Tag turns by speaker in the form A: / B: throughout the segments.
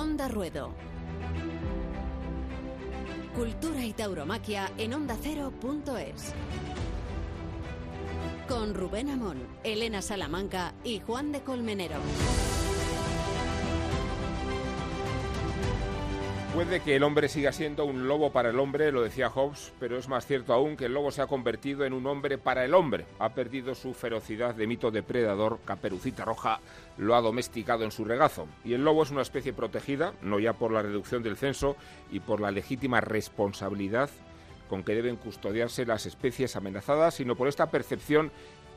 A: Onda Ruedo. Cultura y tauromaquia en ondacero.es. Con Rubén Amón, Elena Salamanca y Juan de Colmenero.
B: Puede que el hombre siga siendo un lobo para el hombre, lo decía Hobbes, pero es más cierto aún que el lobo se ha convertido en un hombre para el hombre. Ha perdido su ferocidad de mito depredador, Caperucita Roja lo ha domesticado en su regazo. Y el lobo es una especie protegida, no ya por la reducción del censo y por la legítima responsabilidad con que deben custodiarse las especies amenazadas, sino por esta percepción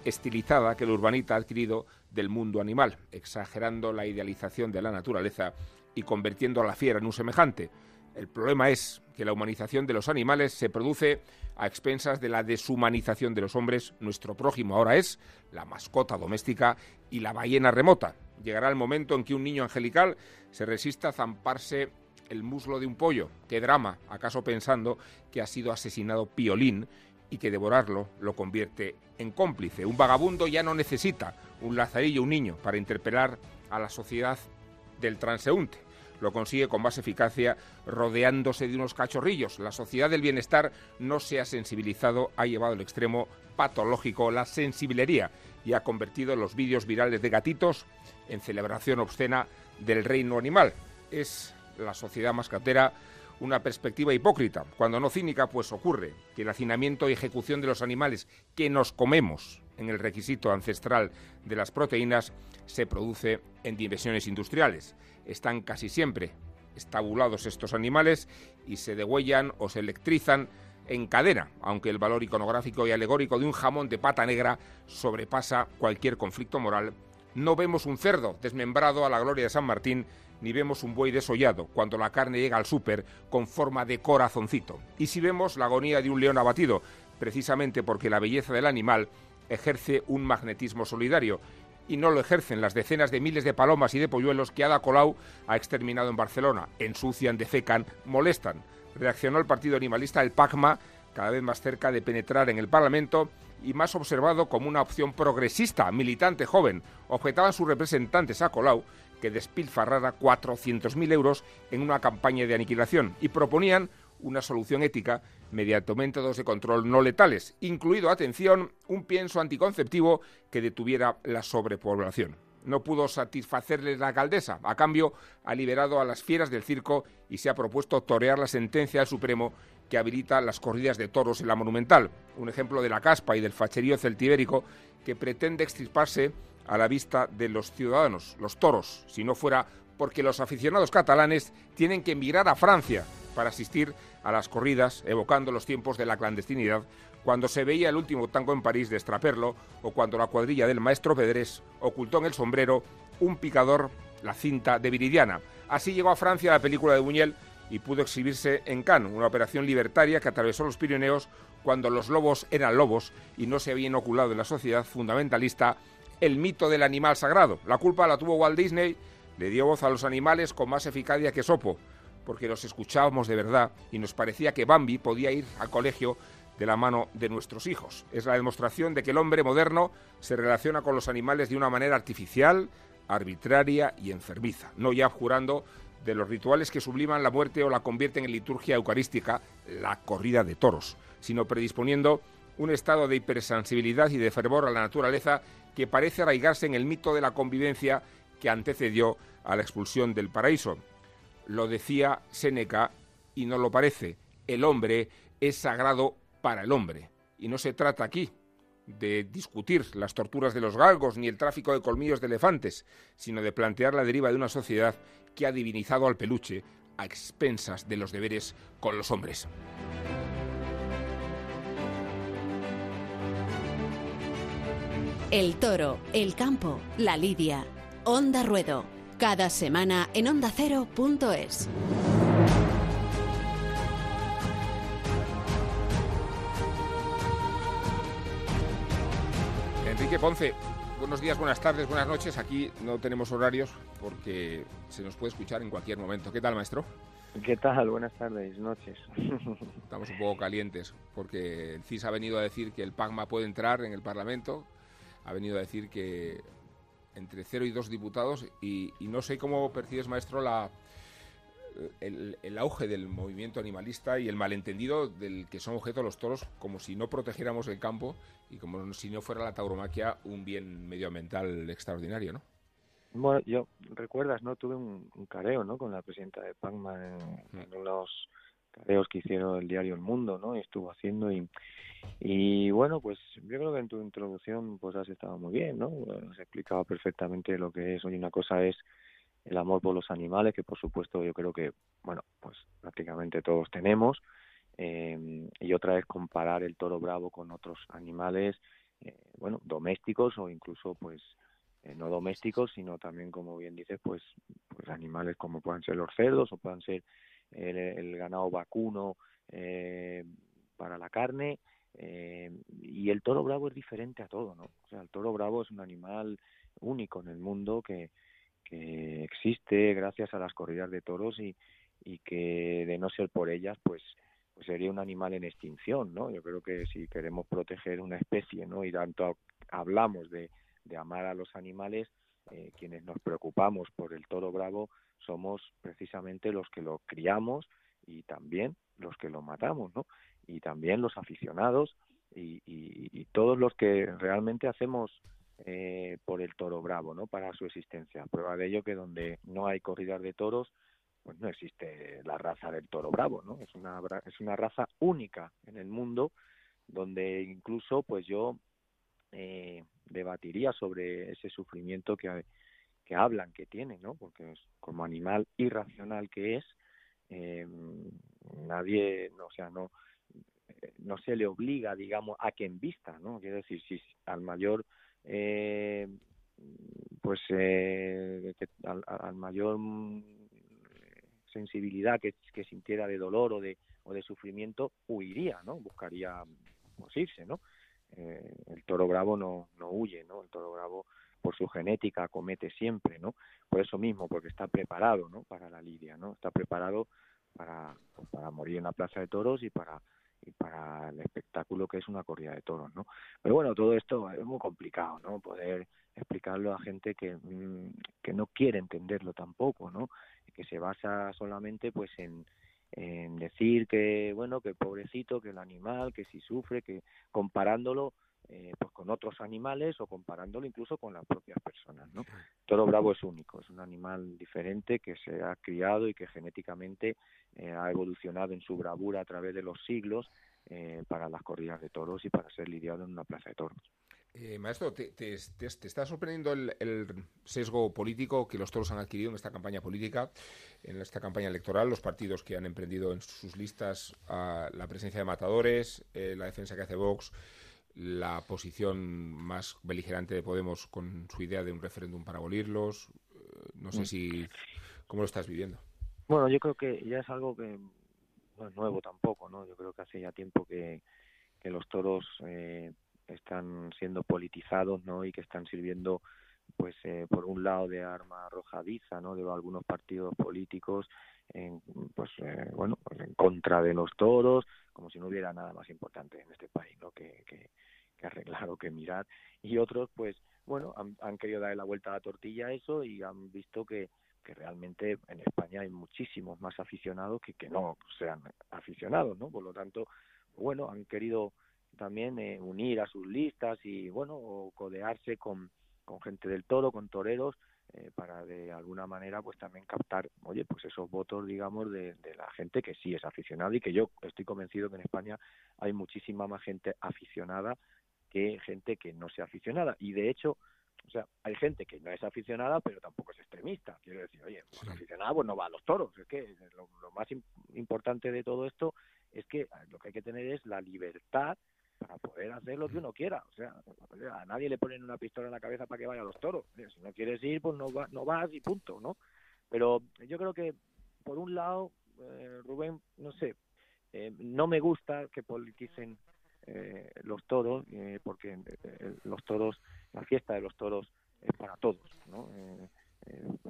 B: estilizada que el urbanita ha adquirido del mundo animal, exagerando la idealización de la naturaleza y convirtiendo a la fiera en un semejante. El problema es que la humanización de los animales se produce a expensas de la deshumanización de los hombres. Nuestro prójimo ahora es la mascota doméstica y la ballena remota. Llegará el momento en que un niño angelical se resista a zamparse el muslo de un pollo. ¡Qué drama! ¿Acaso pensando que ha sido asesinado Piolín y que devorarlo lo convierte en cómplice? Un vagabundo ya no necesita un lazarillo, un niño, para interpelar a la sociedad del transeúnte. Lo consigue con más eficacia rodeándose de unos cachorrillos. La sociedad del bienestar no se ha sensibilizado, ha llevado al extremo patológico la sensiblería y ha convertido los vídeos virales de gatitos en celebración obscena del reino animal. Es la sociedad mascatera una perspectiva hipócrita, cuando no cínica, pues ocurre que el hacinamiento y ejecución de los animales que nos comemos en el requisito ancestral de las proteínas se produce en dimensiones industriales. Están casi siempre estabulados estos animales y se degüellan o se electrizan en cadena, aunque el valor iconográfico y alegórico de un jamón de pata negra sobrepasa cualquier conflicto moral. No vemos un cerdo desmembrado a la gloria de San Martín, ni vemos un buey desollado cuando la carne llega al súper con forma de corazoncito. Y si vemos la agonía de un león abatido, precisamente porque la belleza del animal ejerce un magnetismo solidario y no lo ejercen las decenas de miles de palomas y de polluelos que Ada Colau ha exterminado en Barcelona. Ensucian, defecan, molestan. Reaccionó el partido animalista, el PACMA, cada vez más cerca de penetrar en el Parlamento y más observado como una opción progresista, militante joven. Objetaban sus representantes a Colau que despilfarrara 400.000 euros en una campaña de aniquilación y proponían una solución ética mediante métodos de control no letales, incluido, atención, un pienso anticonceptivo que detuviera la sobrepoblación. No pudo satisfacerle la alcaldesa. A cambio, ha liberado a las fieras del circo y se ha propuesto torear la sentencia del Supremo que habilita las corridas de toros en la Monumental. Un ejemplo de la caspa y del facherío celtibérico que pretende extirparse a la vista de los ciudadanos, los toros, si no fuera porque los aficionados catalanes tienen que emigrar a Francia para asistir a las corridas, evocando los tiempos de la clandestinidad, cuando se veía el último tango en París de Estraperlo o cuando la cuadrilla del maestro Pedrés ocultó en el sombrero un picador, la cinta de Viridiana. Así llegó a Francia la película de Buñuel y pudo exhibirse en Cannes, una operación libertaria que atravesó los Pirineos cuando los lobos eran lobos y no se había inoculado en la sociedad fundamentalista el mito del animal sagrado. La culpa la tuvo Walt Disney, le dio voz a los animales con más eficacia que Sopo porque los escuchábamos de verdad y nos parecía que Bambi podía ir al colegio de la mano de nuestros hijos. Es la demostración de que el hombre moderno se relaciona con los animales de una manera artificial, arbitraria y enfermiza, no ya jurando de los rituales que subliman la muerte o la convierten en liturgia eucarística, la corrida de toros, sino predisponiendo un estado de hipersensibilidad y de fervor a la naturaleza que parece arraigarse en el mito de la convivencia que antecedió a la expulsión del paraíso. Lo decía Séneca y no lo parece. El hombre es sagrado para el hombre. Y no se trata aquí de discutir las torturas de los galgos ni el tráfico de colmillos de elefantes, sino de plantear la deriva de una sociedad que ha divinizado al peluche a expensas de los deberes con los hombres.
A: El toro, el campo, la lidia. Onda Ruedo. Cada semana en ondacero.es.
B: Enrique Ponce, buenos días, buenas tardes, buenas noches. Aquí no tenemos horarios porque se nos puede escuchar en cualquier momento. ¿Qué tal, maestro?
C: ¿Qué tal? Buenas tardes, noches.
B: Estamos un poco calientes porque el CIS ha venido a decir que el PAGMA puede entrar en el Parlamento, ha venido a decir que entre cero y dos diputados y, no sé cómo percibes, maestro, la, el, el, auge del movimiento animalista y el malentendido del que son objeto los toros, como si no protegiéramos el campo y como si no fuera la tauromaquia un bien medioambiental extraordinario, ¿no?
C: Bueno, yo, recuerdas, ¿no? Tuve un, careo, ¿no? Con la presidenta de PACMA en, mm. en unos careos que hicieron el diario El Mundo, ¿no? Y estuvo haciendo y, y bueno, pues yo creo que en tu introducción pues has estado muy bien, ¿no? Has explicado perfectamente lo que es. Hoy una cosa es el amor por los animales, que por supuesto yo creo que, bueno, pues prácticamente todos tenemos, eh, y otra es comparar el toro bravo con otros animales, eh, bueno, domésticos o incluso pues eh, no domésticos, sino también, como bien dices, pues, pues animales como puedan ser los cerdos o puedan ser el, ganado vacuno eh, para la carne. Y el toro bravo es diferente a todo, ¿no? O sea, el toro bravo es un animal único en el mundo que, que existe gracias a las corridas de toros y, y que de no ser por ellas, pues, pues sería un animal en extinción, ¿no? Yo creo que si queremos proteger una especie, ¿no? Y tanto hablamos de, de amar a los animales, eh, quienes nos preocupamos por el toro bravo somos precisamente los que lo criamos y también los que lo matamos, ¿no? Y también los aficionados y, y, todos los que realmente hacemos eh, por el toro bravo, ¿no? Para su existencia. Prueba de ello que donde no hay corridas de toros, pues no existe la raza del toro bravo, ¿no? Es una es una raza única en el mundo donde incluso, pues yo eh, debatiría sobre ese sufrimiento que, que hablan que tiene, ¿no? Porque como animal irracional que es, eh, nadie, no, o sea, no, eh, no se le obliga, digamos, a quien vista, ¿no? Quiero decir, si al mayor, eh, pues, eh, que, al, mayor sensibilidad que, que sintiera de dolor o de, o de sufrimiento, huiría, ¿no? Buscaría pues, irse, ¿no? Eh, el toro bravo no, no huye, ¿no? El toro bravo por su genética comete siempre, ¿no? Por eso mismo, porque está preparado, ¿no? Para la lidia, ¿no? Está preparado para, pues, para morir en la plaza de toros y para y para el espectáculo que es una corrida de toros, ¿no? Pero bueno, todo esto es muy complicado, ¿no? Poder explicarlo a gente que, mm, que no quiere entenderlo tampoco, ¿no? Que se basa solamente pues en, en decir que bueno que pobrecito que el animal que si sufre que comparándolo eh, pues con otros animales o comparándolo incluso con las propias personas no toro bravo es único es un animal diferente que se ha criado y que genéticamente eh, ha evolucionado en su bravura a través de los siglos eh, para las corridas de toros y para ser lidiado en una plaza de toros.
B: Eh, maestro, ¿te, te, te, está sorprendiendo el, el, sesgo político que los toros han adquirido en esta campaña política, en esta campaña electoral, los partidos que han emprendido en sus listas a la presencia de matadores, la defensa que hace Vox, la posición más beligerante de Podemos con su idea de un referéndum para abolirlos? Eh, no sé mm. si... ¿Cómo lo estás viviendo?
C: Bueno, yo creo que ya es algo que no es nuevo tampoco, ¿no? Yo creo que hace ya tiempo que, que los toros... Eh, están siendo politizados no y que están sirviendo pues eh, por un lado de arma arrojadiza no de algunos partidos políticos en pues eh, bueno pues en contra de los toros como si no hubiera nada más importante en este país no que, que, arreglar o que mirar. Y otros pues bueno han, querido darle la vuelta a la tortilla a eso y han visto que que realmente en España hay muchísimos más aficionados que que no sean aficionados no por lo tanto bueno han querido también eh, unir a sus listas y bueno codearse con, con gente del toro con toreros eh, para de alguna manera pues también captar oye pues esos votos digamos de, de, la gente que sí es aficionada y que yo estoy convencido que en España hay muchísima más gente aficionada que gente que no sea aficionada y de hecho o sea, hay gente que no es aficionada, pero tampoco es extremista. Quiero decir, oye, pues aficionada pues no va a los toros. Es que lo, lo más importante de todo esto es que lo que hay que tener es la libertad para poder hacer lo que uno quiera. O sea, a nadie le ponen una pistola en la cabeza para que vaya a los toros. Si no quieres ir, pues no, va, no vas y punto, ¿no? Pero yo creo que, por un lado, eh, Rubén, no sé, eh, no me gusta que politicen eh, los toros, eh, porque eh, los toros, la fiesta de los toros es para todos, ¿no?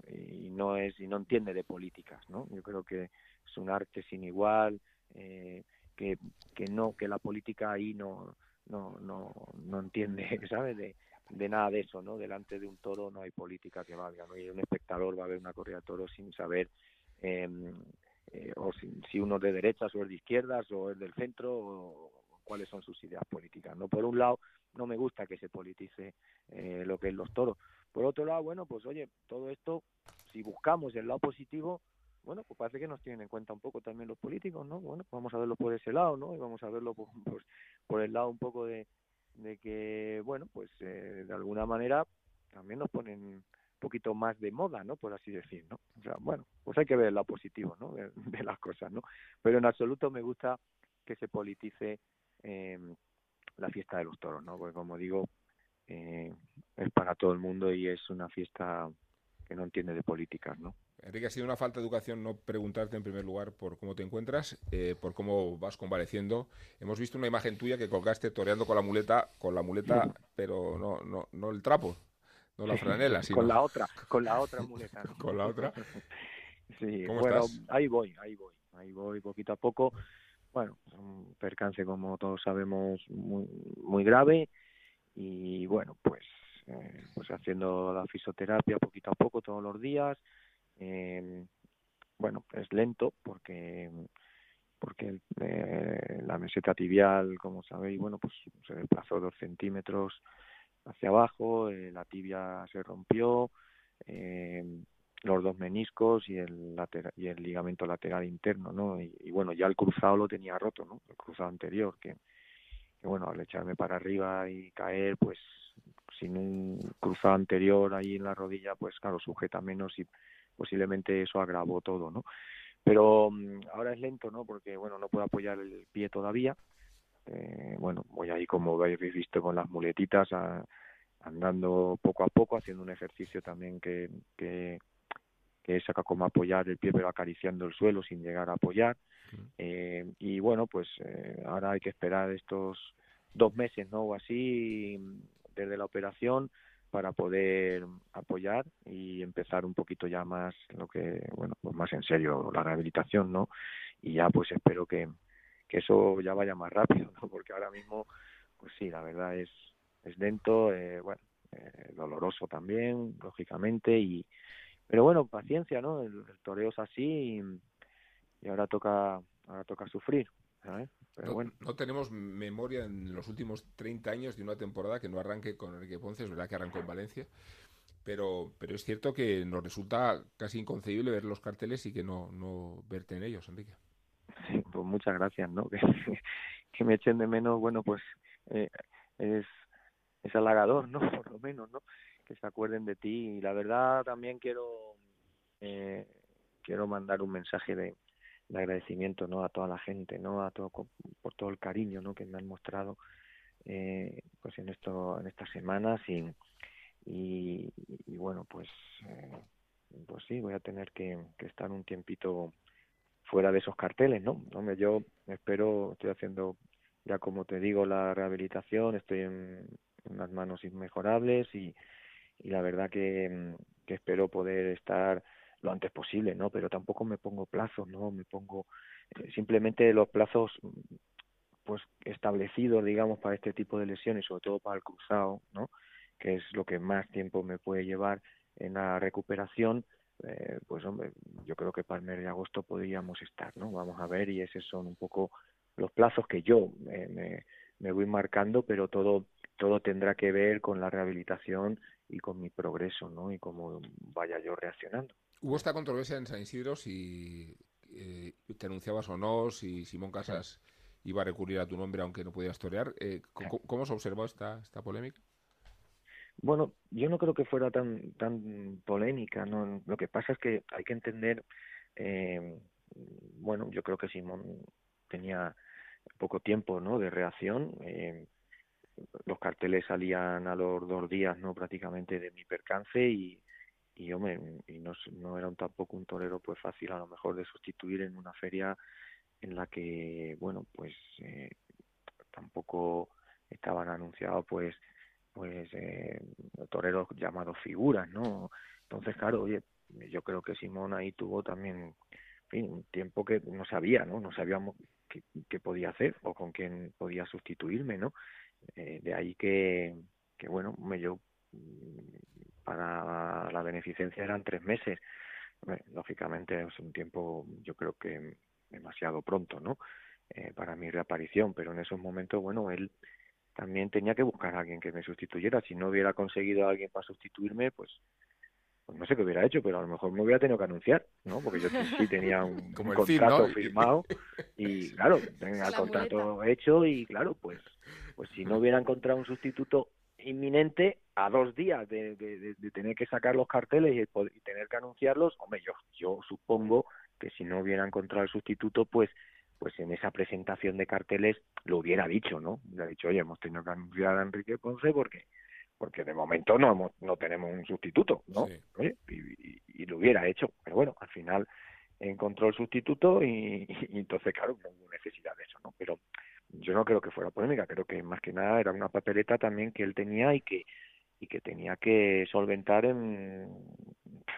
C: Y no es y no entiende de políticas, ¿no? Yo creo que es un arte sin igual, eh, que, que no que la política ahí no no no no entiende sabes de, de nada de eso no delante de un toro no hay política que valga no y un espectador va a ver una corrida de toros sin saber em, eh, o si, uno es de derechas o es de izquierdas o es del centro o, cuáles son sus ideas políticas. No por un lado no me gusta que se politice eh, lo que es los toros. Por otro lado, bueno, pues oye, todo esto si buscamos el lado positivo, bueno, pues parece que nos tienen en cuenta un poco también los políticos, ¿no? Bueno, pues vamos a verlo por ese lado, ¿no? Y vamos a verlo por, por el lado un poco de, de que, bueno, pues eh, de alguna manera también nos ponen un poquito más de moda, ¿no? Por así decir, ¿no? O sea, bueno, pues hay que ver el lado positivo, ¿no? De, las cosas, ¿no? Pero en absoluto me gusta que se politice eh, la fiesta de los toros, ¿no? Porque como digo, eh, es para todo el mundo y es una fiesta que no entiende de políticas, ¿no?
B: Enrique, ha sido una falta de educación no preguntarte en primer lugar por cómo te encuentras, eh, por cómo vas convaleciendo. Hemos visto una imagen tuya que colgaste toreando con la muleta, con la muleta, pero no, no, no el trapo, no la franela, sino...
C: con la otra, con la otra muleta.
B: con la otra.
C: sí, bueno, ahí voy, ahí voy, ahí voy poquito a poco. Bueno, un percance como todos sabemos muy, muy grave y bueno, pues eh, pues haciendo la fisioterapia poquito a poco todos los días. Eh, bueno, es lento porque porque eh, la meseta tibial, como sabéis, bueno, pues se desplazó dos centímetros hacia abajo, eh, la tibia se rompió, los dos meniscos y el y el ligamento lateral interno, ¿no? Y, y, bueno, ya el cruzado lo tenía roto, ¿no? El cruzado anterior, que, que bueno, al echarme para arriba y caer, pues sin un cruzado anterior ahí en la rodilla, pues claro, sujeta menos y posiblemente eso agravó todo, ¿no? Pero mm, ahora es lento, ¿no? Porque, bueno, no puedo apoyar el pie todavía. Eh, bueno, voy ahí, como habéis visto, con las muletitas, andando poco a poco, haciendo un ejercicio también que, que, que saca como apoyar el pie, pero acariciando el suelo sin llegar a apoyar. Eh, y bueno, pues eh, ahora hay que esperar estos dos meses, ¿no? O así, desde la operación para poder apoyar y empezar un poquito ya más lo que bueno pues más en serio la rehabilitación no y ya pues espero que, que eso ya vaya más rápido porque ahora mismo pues sí la verdad es es lento eh, bueno eh, doloroso también lógicamente y pero bueno paciencia no el, toreo es así y, y ahora toca ahora toca sufrir
B: no, tenemos memoria en los últimos 30 años de una temporada que no arranque con Enrique Ponce, es verdad que arrancó en Valencia, pero, pero es cierto que nos resulta casi inconcebible ver los carteles y que no, no verte en ellos, Enrique.
C: pues muchas gracias, ¿no? Que, me echen de menos, bueno, pues eh, es, es halagador, ¿no? Por lo menos, ¿no? Que se acuerden de ti y la verdad también quiero eh, quiero mandar un mensaje de, de agradecimiento no a toda la gente no a todo por todo el cariño no que me han mostrado eh, pues en esto en estas semanas y y, bueno pues eh, pues sí voy a tener que, estar un tiempito fuera de esos carteles no hombre yo espero estoy haciendo ya como te digo la rehabilitación estoy en unas manos inmejorables y, y la verdad que, que espero poder estar lo antes posible, ¿no? Pero tampoco me pongo plazos, ¿no? Me pongo eh, simplemente los plazos pues establecidos, digamos, para este tipo de lesiones, sobre todo para el cruzado, ¿no? Que es lo que más tiempo me puede llevar en la recuperación, eh, pues hombre, yo creo que para el mes de agosto podríamos estar, ¿no? Vamos a ver y esos son un poco los plazos que yo me, me voy marcando, pero todo todo tendrá que ver con la rehabilitación y con mi progreso, ¿no? Y cómo vaya yo reaccionando.
B: Hubo esta controversia en San Isidro si eh, te anunciabas o no, si Simón Casas iba a recurrir a tu nombre aunque no podías torear. Eh, ¿cómo, se observó esta, esta polémica?
C: Bueno, yo no creo que fuera tan tan polémica. ¿no? Lo que pasa es que hay que entender, eh, bueno, yo creo que Simón tenía poco tiempo ¿no? de reacción. Eh, los carteles salían a los dos días no prácticamente de mi percance y y hombre, y no, no era un, tampoco un torero pues fácil a lo mejor de sustituir en una feria en la que bueno pues eh, tampoco estaban anunciados pues pues eh, toreros llamados figuras no entonces claro oye yo creo que Simón ahí tuvo también un tiempo que no sabía no no sabíamos qué, qué podía hacer o con quién podía sustituirme no eh, de ahí que que bueno me yo para la beneficencia eran tres meses. lógicamente es un tiempo, yo creo que demasiado pronto, ¿no? Eh, para mi reaparición, pero en esos momentos, bueno, él también tenía que buscar a alguien que me sustituyera. Si no hubiera conseguido a alguien para sustituirme, pues, pues no sé qué hubiera hecho, pero a lo mejor me hubiera tenido que anunciar, ¿no? Porque yo sí tenía un, contrato firmado y, claro, tenía el contrato hecho y, claro, pues, pues si no hubiera encontrado un sustituto inminente a dos días de, de, tener que sacar los carteles y, y, tener que anunciarlos, hombre, yo, yo supongo que si no hubiera encontrado el sustituto, pues pues en esa presentación de carteles lo hubiera dicho, ¿no? Hubiera dicho, oye, hemos tenido que anunciar a Enrique Ponce porque porque de momento no hemos, no tenemos un sustituto, ¿no? Y, lo hubiera hecho, pero bueno, al final encontró el sustituto y, entonces, claro, no hubo necesidad de eso, ¿no? Pero yo no creo que fuera polémica, creo que más que nada era una papeleta también que él tenía y que y que tenía que solventar en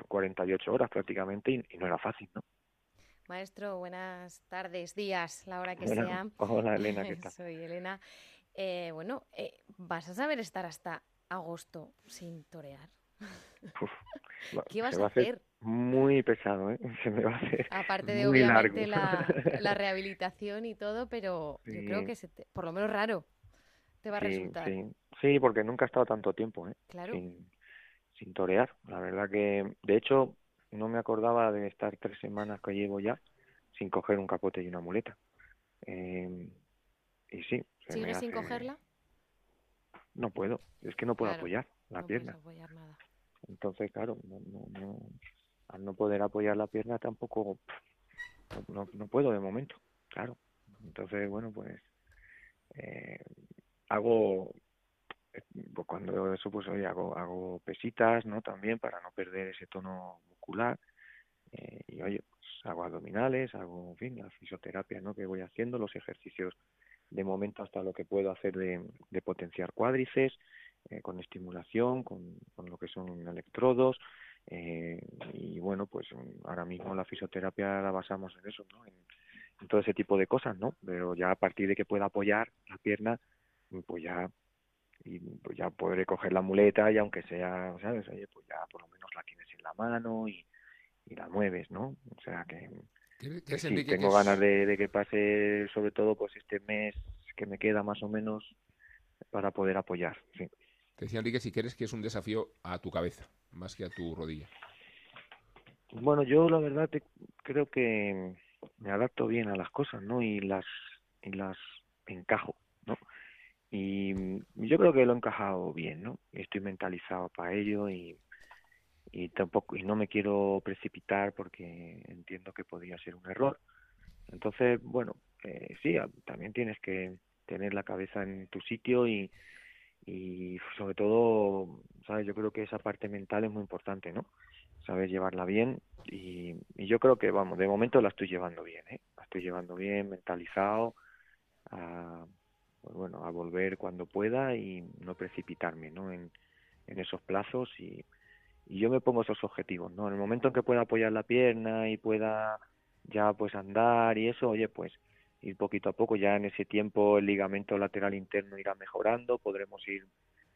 C: 48 horas prácticamente y no era fácil, ¿no?
D: Maestro, buenas tardes, días, la hora que sea.
C: Hola, Elena, ¿qué tal?
D: Soy Elena. Eh, bueno, eh, ¿vas a saber estar hasta agosto sin torear? ¿Qué vas a hacer?
C: Muy pesado, ¿eh? Se me va a hacer.
D: Aparte de obviamente la, rehabilitación y todo, pero yo creo que por lo menos raro te va a resultar.
C: Sí. sí, porque nunca he estado tanto tiempo, ¿eh?
D: Claro.
C: Sin, sin torear. La verdad que, de hecho, no me acordaba de estar tres semanas que llevo ya sin coger un capote y una muleta. Eh, y sí.
D: ¿Sigues sin cogerla?
C: No puedo, es que no puedo apoyar la pierna.
D: Apoyar nada.
C: Entonces, claro, no, no, al no poder apoyar la pierna tampoco, no, no puedo de momento, claro. Entonces, bueno, pues eh, hago pues cuando eso pues hoy hago hago pesitas no también para no perder ese tono eh, y oye, pues hago abdominales, hago, en fin, la fisioterapia ¿no? que voy haciendo, los ejercicios de momento hasta lo que puedo hacer de, potenciar cuádriceps, eh, con estimulación, con, lo que son electrodos, eh, y bueno, pues ahora mismo la fisioterapia la basamos en eso, ¿no? En, todo ese tipo de cosas, ¿no? Pero ya a partir de que pueda apoyar la pierna, pues ya y pues ya podré coger la muleta y aunque sea, ¿sabes? Oye, pues ya por lo menos la tienes en la mano y, y la mueves, ¿no? O sea que, sí, tengo ganas de, que pase sobre todo pues este mes que me queda más o menos para poder apoyar, sí.
B: Te decía Enrique si quieres que es un desafío a tu cabeza, más que a tu rodilla.
C: Bueno, yo la verdad te, creo que me adapto bien a las cosas, ¿no? Y las y las encajo, ¿no? Y yo creo que lo he encajado bien, ¿no? Estoy mentalizado para ello y, y tampoco y no me quiero precipitar porque entiendo que podría ser un error. Entonces, bueno, eh, sí, también tienes que tener la cabeza en tu sitio y, y sobre todo, sabes, yo creo que esa parte mental es muy importante, ¿no? Sabes llevarla bien y, y yo creo que, vamos, de momento la estoy llevando bien, ¿eh? La estoy llevando bien, mentalizado, a, pues bueno, a volver cuando pueda y no precipitarme ¿no? En, en esos plazos y, y yo me pongo esos objetivos, ¿no? En el momento en que pueda apoyar la pierna y pueda ya pues andar y eso, oye, pues ir poquito a poco, ya en ese tiempo el ligamento lateral interno irá mejorando, podremos ir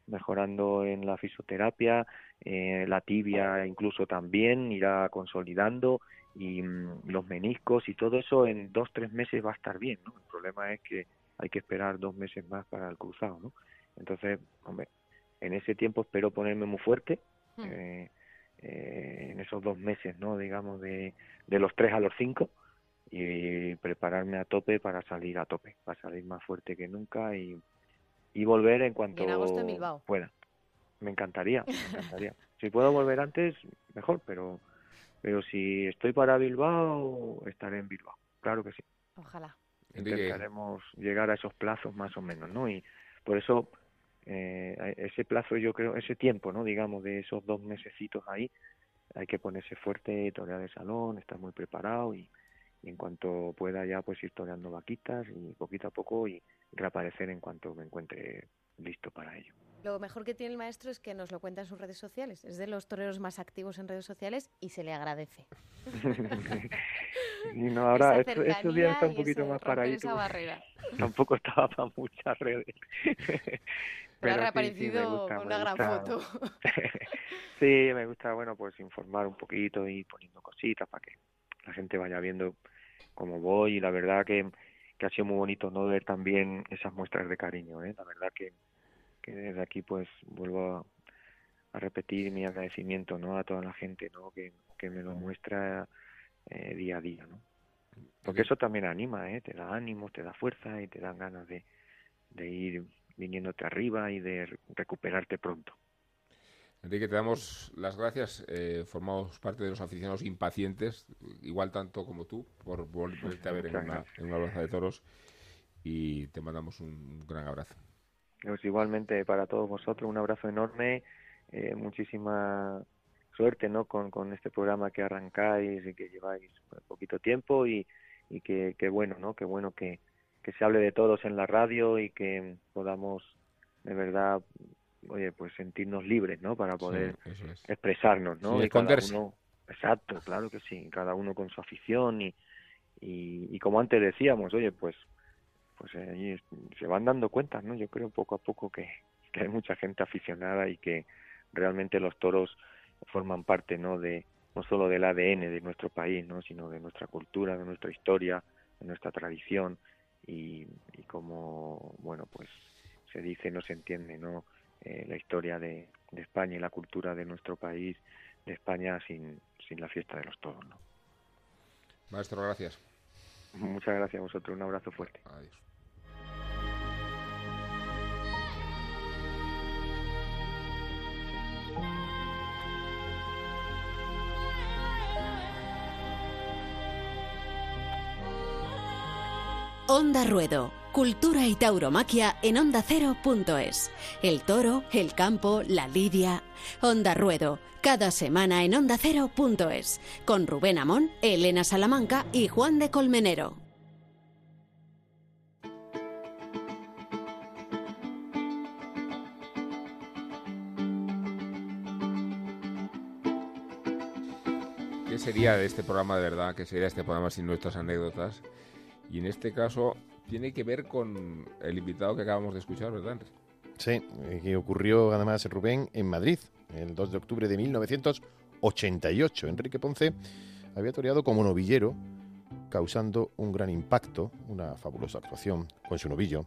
C: mejorando en la fisioterapia, eh, la tibia incluso también irá consolidando y mm, los meniscos y todo eso en dos, tres meses va a estar bien, ¿no? El problema es que hay que esperar dos meses más para el cruzado, ¿no? Entonces, hombre, en ese tiempo espero ponerme muy fuerte, hmm. eh, eh, en esos dos meses, ¿no? Digamos, de, de los tres a los cinco, y prepararme a tope para salir a tope, para salir más fuerte que nunca y, y volver en cuanto pueda. Me encantaría, me encantaría. si puedo volver antes, mejor, pero pero si estoy para Bilbao, estaré en Bilbao. Claro que sí.
D: Ojalá
C: intentaremos llegar a esos plazos más o menos, ¿no? Y por eso eh, ese plazo, yo creo, ese tiempo, ¿no? Digamos, de esos dos mesecitos ahí, hay que ponerse fuerte, torear de salón, estar muy preparado y, en cuanto pueda ya pues ir toreando vaquitas y poquito a poco y reaparecer en cuanto me encuentre listo para ello.
D: Lo mejor que tiene el maestro es que nos lo cuenta en sus redes sociales. Es de los toreros más activos en redes sociales y se le agradece.
C: y no, ahora estos días está un poquito más para
D: Esa barrera.
C: Tampoco estaba para muchas redes.
D: Pero, ha reaparecido con una gran foto.
C: sí, me gusta, bueno, pues informar un poquito y poniendo cositas para que la gente vaya viendo cómo voy. Y la verdad que, que ha sido muy bonito no ver también esas muestras de cariño, ¿eh? La verdad que, que desde aquí pues vuelvo a, a repetir mi agradecimiento no a toda la gente no que, que me lo muestra eh, día a día no porque eso también anima ¿eh? te da ánimo te da fuerza y te dan ganas de, de ir viniéndote arriba y de recuperarte pronto
B: Enrique, te damos las gracias. Eh, formamos parte de los aficionados impacientes, igual tanto como tú, por volverte a ver en una, en una plaza de toros y te mandamos un gran abrazo.
C: Pues igualmente para todos vosotros, un abrazo enorme eh, muchísima suerte ¿no? Con, con este programa que arrancáis y que lleváis poquito tiempo y, y que, que bueno, ¿no? Que bueno que, que se hable de todos en la radio y que podamos de verdad oye pues sentirnos libres no para poder expresarnos no
B: y esconderse.
C: exacto claro que sí cada uno con su afición y, y, y como antes decíamos oye pues pues eh, se van dando cuenta no yo creo poco a poco que, que hay mucha gente aficionada y que realmente los toros forman parte no de no solo del ADN de nuestro país no sino de nuestra cultura de nuestra historia de nuestra tradición y, y como bueno pues se dice no se entiende no eh, la historia de, de, España y la cultura de nuestro país de España sin, sin la fiesta de los toros no
B: maestro gracias.
C: Muchas gracias a vosotros un abrazo fuerte.
B: Adiós.
A: Onda Ruedo. Cultura y tauromaquia en ondacero.es. El toro, el campo, la lidia. Onda Ruedo. Cada semana en ondacero.es. Con Rubén Amón, Elena Salamanca y Juan de Colmenero.
B: ¿Qué sería de este programa de verdad? ¿Qué sería este programa sin nuestras anécdotas? Y en este caso tiene que ver con el invitado que acabamos de escuchar, ¿verdad?
E: Sí, que ocurrió además Rubén en Madrid, el 2 de octubre de 1988. Enrique Ponce había toreado como novillero, causando un gran impacto, una fabulosa actuación con su novillo.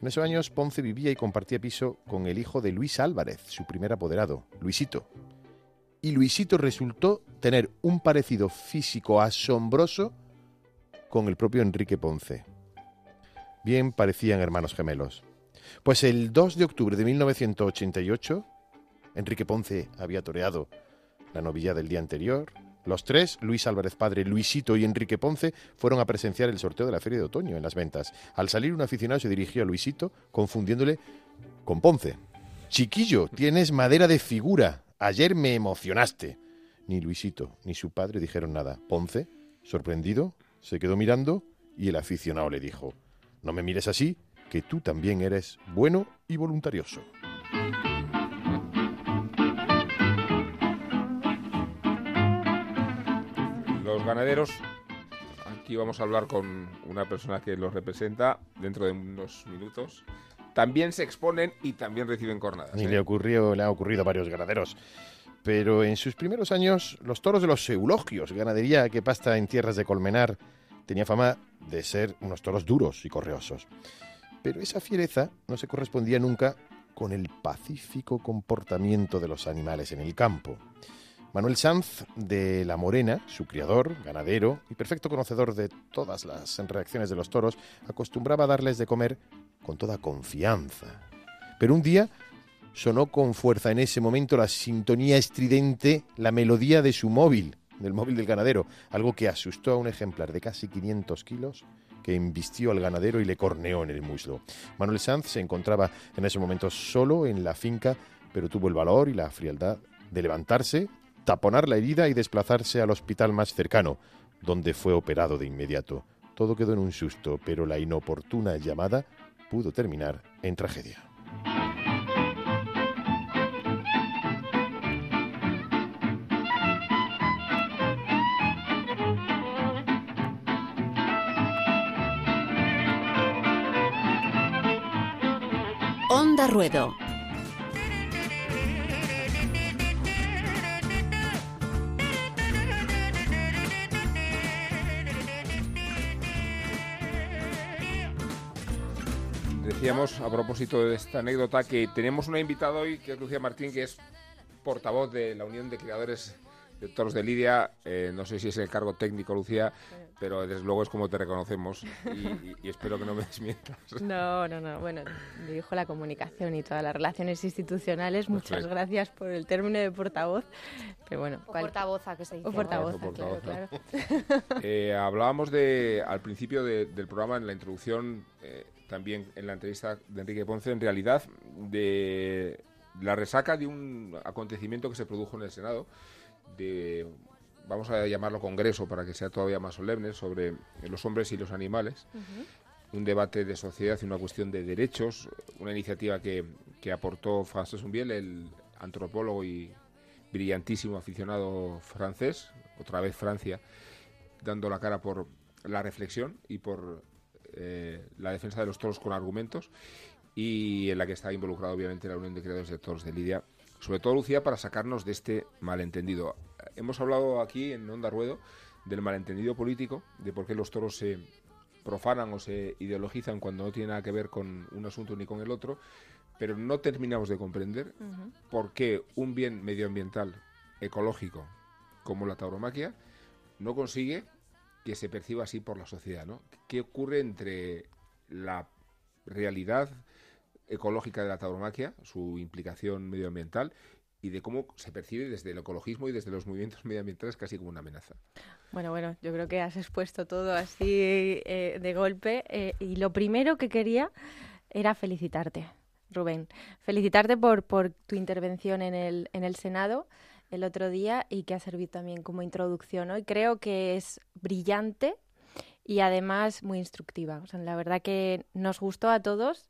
E: En esos años Ponce vivía y compartía piso con el hijo de Luis Álvarez, su primer apoderado, Luisito. Y Luisito resultó tener un parecido físico asombroso con el propio Enrique Ponce. Bien parecían hermanos gemelos. Pues el 2 de octubre de 1988, Enrique Ponce había toreado la novilla del día anterior. Los tres, Luis Álvarez Padre, Luisito y Enrique Ponce, fueron a presenciar el sorteo de la Feria de Otoño en las ventas. Al salir, un aficionado se dirigió a Luisito, confundiéndole con Ponce. Chiquillo, tienes madera de figura. Ayer me emocionaste. Ni Luisito ni su padre dijeron nada. Ponce, sorprendido, se quedó mirando y el aficionado le dijo, no me mires así, que tú también eres bueno y voluntarioso.
B: Los ganaderos, aquí vamos a hablar con una persona que los representa dentro de unos minutos. También se exponen y también reciben cornadas.
E: Y le, ocurrió, le ha ocurrido a varios ganaderos. Pero en sus primeros años, los toros de los eulogios, ganadería que pasta en tierras de Colmenar, tenía fama de ser unos toros duros y correosos. Pero esa fiereza no se correspondía nunca con el pacífico comportamiento de los animales en el campo. Manuel Sanz de La Morena, su criador, ganadero y perfecto conocedor de todas las reacciones de los toros, acostumbraba a darles de comer con toda confianza. Pero un día sonó con fuerza en ese momento la sintonía estridente, la melodía de su móvil, del móvil del ganadero, algo que asustó a un ejemplar de casi 500 kilos que embistió al ganadero y le corneó en el muslo. Manuel Sanz se encontraba en ese momento solo en la finca, pero tuvo el valor y la frialdad de levantarse, taponar la herida y desplazarse al hospital más cercano, donde fue operado de inmediato. Todo quedó en un susto, pero la inoportuna llamada pudo terminar en tragedia.
A: Ruedo.
B: Decíamos a propósito de esta anécdota que tenemos una invitada hoy, que es Lucía Martín, que es portavoz de la Unión de Creadores de Toros de Lidia. Eh, no sé si es el cargo técnico, Lucía, pero desde luego es como te reconocemos y, espero que no me desmientas.
F: No, no, no. Bueno, dirijo la comunicación y todas las relaciones institucionales. Muchas gracias por el término de portavoz. Pero bueno,
D: o portavoza, que se dice.
F: O portavoza, claro, claro.
B: Eh, hablábamos de, al principio del programa, en la introducción, eh, también en la entrevista de Enrique Ponce, en realidad, de la resaca de un acontecimiento que se produjo en el Senado, de vamos a llamarlo congreso para que sea todavía más solemne, sobre los hombres y los animales. Un debate de sociedad y una cuestión de derechos, una iniciativa que, que aportó François Zumbiel, el antropólogo y brillantísimo aficionado francés, otra vez Francia, dando la cara por la reflexión y por eh, la defensa de los toros con argumentos, y en la que está involucrado obviamente la Unión de Creadores de Toros de Lidia, sobre todo Lucía, para sacarnos de este malentendido hemos hablado aquí en Onda Ruedo del malentendido político, de por qué los toros se profanan o se ideologizan cuando no tiene nada que ver con un asunto ni con el otro, pero no terminamos de comprender por qué un bien medioambiental ecológico como la tauromaquia no consigue que se perciba así por la sociedad, ¿no? ¿Qué ocurre entre la realidad ecológica de la tauromaquia, su implicación medioambiental, y de cómo se percibe desde el ecologismo y desde los movimientos medioambientales casi como una amenaza.
F: Bueno, bueno, yo creo que has expuesto todo así eh, de golpe eh, y lo primero que quería era felicitarte, Rubén. Felicitarte por, por tu intervención en el, en el Senado el otro día y que ha servido también como introducción hoy. Creo que es brillante y además muy instructiva. O sea, la verdad que nos gustó a todos.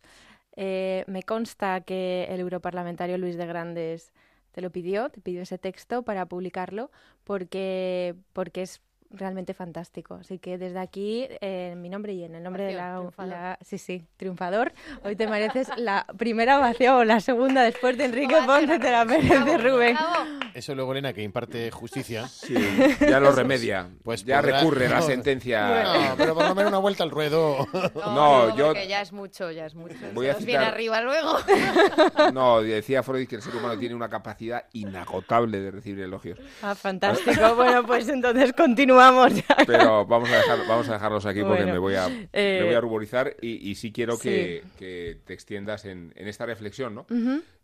F: Eh, me consta que el europarlamentario Luis de Grandes te lo pidió, te pidió ese texto para publicarlo porque, porque es realmente fantástico. Así que desde aquí, en mi nombre y en el nombre de la, Sí, sí, triunfador. Hoy te mereces la primera ovación o la segunda después de Enrique Ponce, te la merece Rubén.
E: Eso luego, Elena, que imparte justicia.
B: Sí, ya lo remedia. Pues ya recurre la sentencia.
E: No, pero por lo menos una vuelta al ruedo.
D: No, yo... ya es mucho, ya es mucho. Voy a viene arriba luego.
B: No, decía Freud que el ser humano tiene una capacidad inagotable de recibir elogios.
F: Ah, fantástico. bueno, pues entonces continúa
B: Pero vamos a, dejar, vamos a dejarlos aquí porque me voy a, voy a eh, ruborizar y, y sí quiero que, te extiendas en, esta reflexión, ¿no?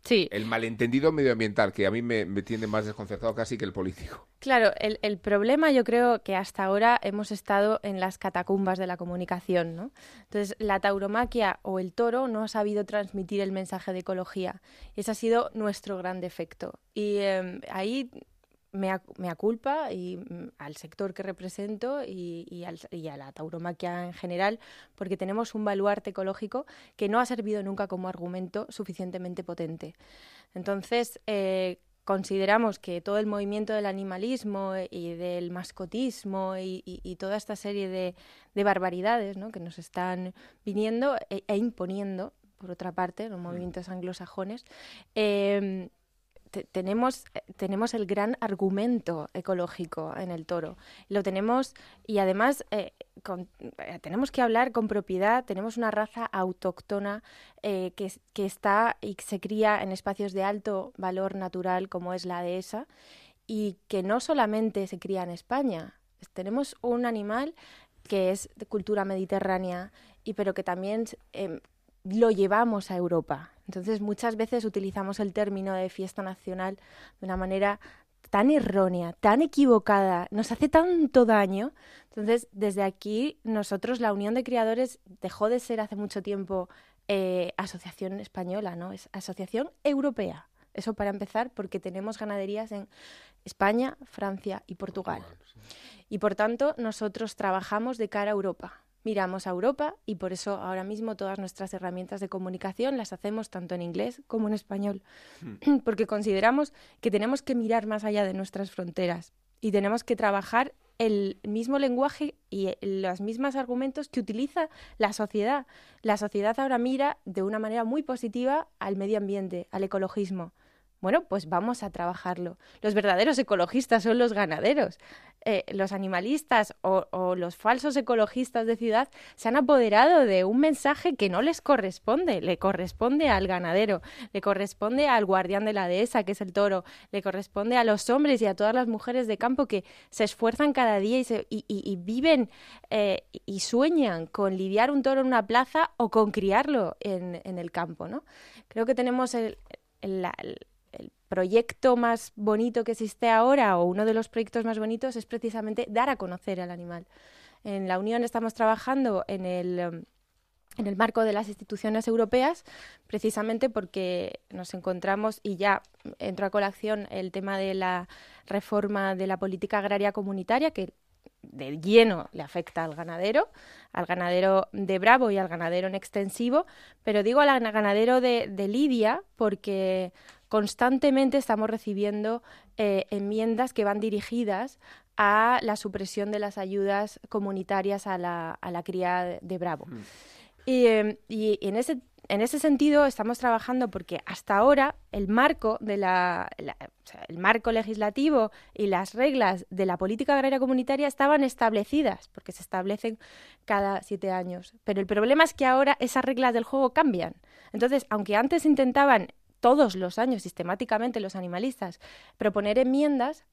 F: Sí.
B: El malentendido medioambiental, que a mí me, tiene más desconcertado casi que el político.
F: Claro, el, el, problema yo creo que hasta ahora hemos estado en las catacumbas de la comunicación, ¿no? Entonces, la tauromaquia o el toro no ha sabido transmitir el mensaje de ecología. Ese ha sido nuestro gran defecto. Y em, ahí me, me culpa y mm, al sector que represento y, y, al, y, a la tauromaquia en general, porque tenemos un baluarte ecológico que no ha servido nunca como argumento suficientemente potente. Entonces, eh, consideramos que todo el movimiento del animalismo y del mascotismo y, toda esta serie de, de barbaridades ¿no? que nos están viniendo e, e, imponiendo, por otra parte, los mm. movimientos anglosajones, eh, tenemos, eh, tenemos el gran argumento ecológico en el toro. Lo tenemos y además eh, eh, tenemos que hablar con propiedad. Tenemos una raza autóctona que, que, está y se cría en espacios de alto valor natural como es la dehesa y que no solamente se cría en España. Tenemos un animal que es de cultura mediterránea y pero que también em, lo llevamos a Europa. Entonces muchas veces utilizamos el término de fiesta nacional de una manera tan errónea, tan equivocada, nos hace tanto daño. Entonces, desde aquí, nosotros, la Unión de Criadores, dejó de ser hace mucho tiempo eh, asociación española, ¿no? Es asociación europea. Eso para empezar, porque tenemos ganaderías en España, Francia y Portugal. Y por tanto, nosotros trabajamos de cara a Europa miramos a Europa y por eso ahora mismo todas nuestras herramientas de comunicación las hacemos tanto en inglés como en español, hmm. porque consideramos que tenemos que mirar más allá de nuestras fronteras y tenemos que trabajar el mismo lenguaje y los mismos argumentos que utiliza la sociedad. La sociedad ahora mira de una manera muy positiva al medio ambiente, al ecologismo. Bueno, pues vamos a trabajarlo. Los verdaderos ecologistas son los ganaderos. Eh, los animalistas o, los falsos ecologistas de ciudad se han apoderado de un mensaje que no les corresponde, le corresponde al ganadero, le corresponde al guardián de la dehesa, que es el toro, le corresponde a los hombres y a todas las mujeres de campo que se esfuerzan cada día y, viven eh, y sueñan con lidiar un toro en una plaza o con criarlo en, el campo. ¿no? Creo que tenemos el proyecto más bonito que existe ahora o uno de los proyectos más bonitos es precisamente dar a conocer al animal. En la Unión estamos trabajando en el, em, en el marco de las instituciones europeas, precisamente porque nos encontramos, y ya entró a colación el tema de la reforma de la política agraria comunitaria, que de lleno le afecta al ganadero, al ganadero de Bravo y al ganadero en extensivo, pero digo al ganadero de, de Lidia porque constantemente estamos recibiendo eh, enmiendas que van dirigidas a la supresión de las ayudas comunitarias a la, a la cría de Bravo. Mm. Em, y, en ese en ese sentido estamos trabajando porque hasta ahora el marco de la, el marco legislativo y las reglas de la política agraria comunitaria estaban establecidas porque se establecen cada siete años pero el problema es que ahora esas reglas del juego cambian entonces aunque antes intentaban todos los años sistemáticamente los animalistas proponer enmiendas,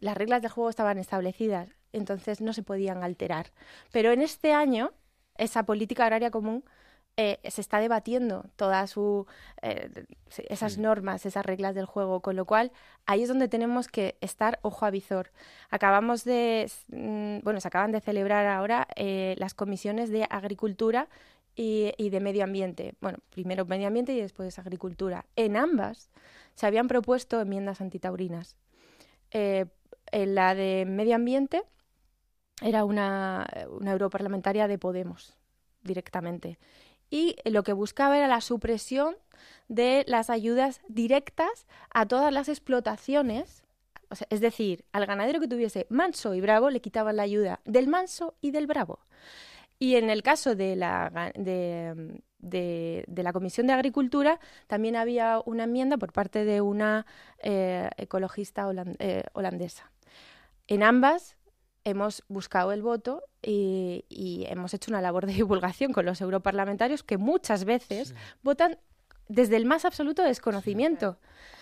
F: las reglas del juego estaban establecidas, entonces no se podían alterar. Pero en este año, esa política agraria común eh, se está debatiendo todas eh, esas normas, esas reglas del juego, con lo cual ahí es donde tenemos que estar ojo a visor. Acabamos de, mm, bueno, se acaban de celebrar ahora eh, las comisiones de agricultura y, de medio ambiente. Bueno, primero medio ambiente y después agricultura. En ambas se habían propuesto enmiendas antitaurinas. Eh, en la de medio ambiente era una, una europarlamentaria de Podemos directamente. Y lo que buscaba era la supresión de las ayudas directas a todas las explotaciones es decir, al ganadero que tuviese manso y bravo le quitaban la ayuda del manso y del bravo. Y en el caso de la, de, de, la Comisión de Agricultura también había una enmienda por parte de una eh, ecologista eh, holandesa. En ambas hemos buscado el voto y, hemos hecho una labor de divulgación con los europarlamentarios que muchas veces votan desde el más absoluto desconocimiento.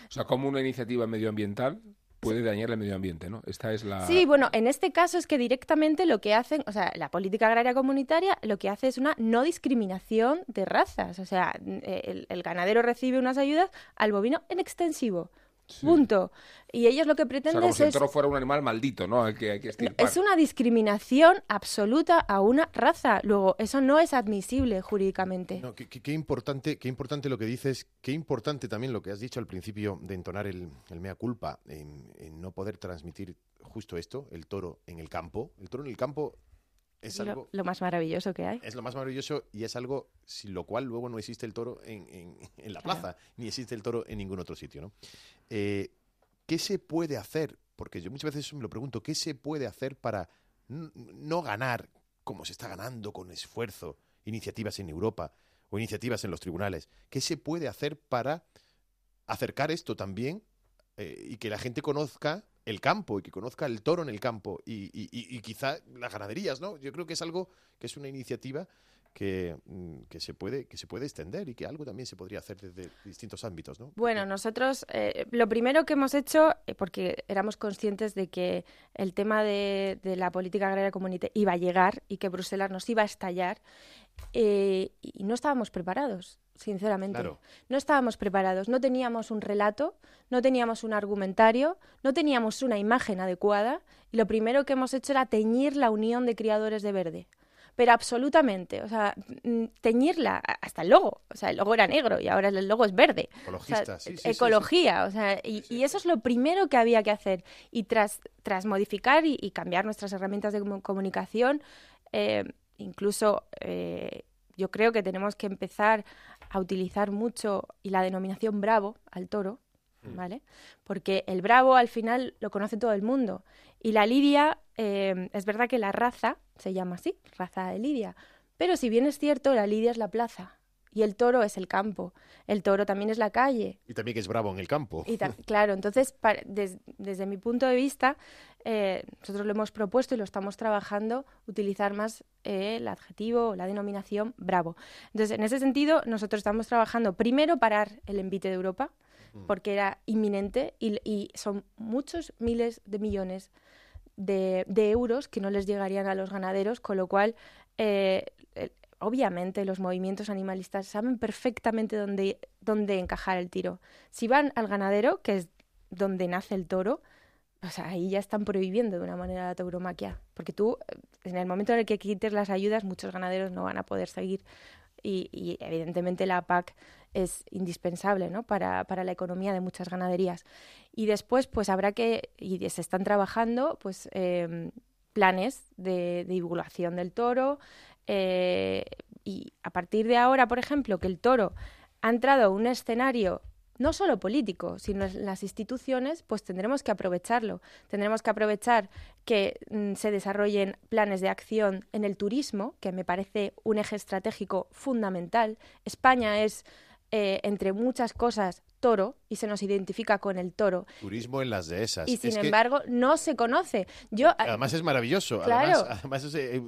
B: O sea, como una iniciativa medioambiental puede dañar el medio ambiente, ¿no? Esta es la...
F: Sí, bueno, en este caso es que directamente lo que hacen, o sea, la política agraria comunitaria lo que hace es una no discriminación de razas. O sea, el, el ganadero recibe unas ayudas al bovino en extensivo. Punto. Y ellos lo que pretenden
B: o sea,
F: como
B: si el toro fuera un animal maldito, ¿no? que hay que
F: Es una discriminación absoluta a una raza. Luego, eso no es admisible jurídicamente.
E: qué, importante, qué importante lo que dices, qué importante también lo que has dicho al principio de entonar el, mea culpa en, en no poder transmitir justo esto, el toro en el campo. El toro en el campo es algo,
F: lo, más maravilloso que hay.
E: Es lo más maravilloso y es algo sin lo cual luego no existe el toro en, en, la plaza, ni existe el toro en ningún otro sitio. ¿no? Eh, ¿Qué se puede hacer? Porque yo muchas veces me lo pregunto, ¿qué se puede hacer para no ganar como se está ganando con esfuerzo iniciativas en Europa o iniciativas en los tribunales? ¿Qué se puede hacer para acercar esto también eh, y que la gente conozca el campo y que conozca el toro en el campo y, y, quizá las ganaderías, ¿no? Yo creo que es algo que es una iniciativa que, mm, que, se puede, que se puede extender y que algo también se podría hacer desde distintos ámbitos, ¿no?
F: Bueno, nosotros eh, lo primero que hemos hecho, eh, porque éramos conscientes de que el tema de, de, la política agraria comunitaria iba a llegar y que Bruselas nos iba a estallar, eh, y no estábamos preparados sinceramente. No estábamos preparados, no teníamos un relato, no teníamos un argumentario, no teníamos una imagen adecuada y lo primero que hemos hecho era teñir la unión de criadores de verde. Pero absolutamente, o sea, mm, teñirla hasta el logo, o sea, el logo era negro y ahora el logo es verde. ecología, o sea, y, eso es lo primero que había que hacer. Y tras, tras modificar y, cambiar nuestras herramientas de comunicación, eh, incluso eh, yo creo que tenemos que empezar a utilizar mucho y la denominación bravo al toro, mm. ¿vale? Porque el bravo al final lo conoce todo el mundo Y la lidia, eh, es verdad que la raza se llama así, raza de lidia, pero si bien es cierto, la lidia es la plaza y el toro es el campo. El toro también es la calle.
E: Y también que es bravo en el campo.
F: Y claro, entonces, desde mi punto de vista, eh, nosotros lo hemos propuesto y lo estamos trabajando, utilizar más eh, el adjetivo o la denominación bravo. Entonces, en ese sentido, nosotros estamos trabajando primero parar el envite de Europa, porque era inminente y, son muchos miles de millones de, euros que no les llegarían a los ganaderos, con lo cual eh, obviamente los movimientos animalistas saben perfectamente dónde, dónde encajar el tiro. Si van al ganadero, que es donde nace el toro, pues ahí ya están prohibiendo de una manera la tauromaquia. Porque tú, en el momento en el que quites las ayudas, muchos ganaderos no van a poder seguir. Y, evidentemente la PAC es indispensable ¿no? para, para, la economía de muchas ganaderías. Y después, pues habrá que, y se están trabajando, pues em, planes de, divulgación del toro, eh, y a partir de ahora, por ejemplo, que el toro ha entrado a un escenario no solo político, sino en las instituciones, pues tendremos que aprovecharlo. Tendremos que aprovechar que mm, se desarrollen planes de acción en el turismo, que me parece un eje estratégico fundamental. España es, eh, entre muchas cosas, toro y se nos identifica con el toro.
E: Turismo en las dehesas.
F: Y sin embargo, no se conoce. Yo,
E: además es maravilloso. Claro. Además, eh,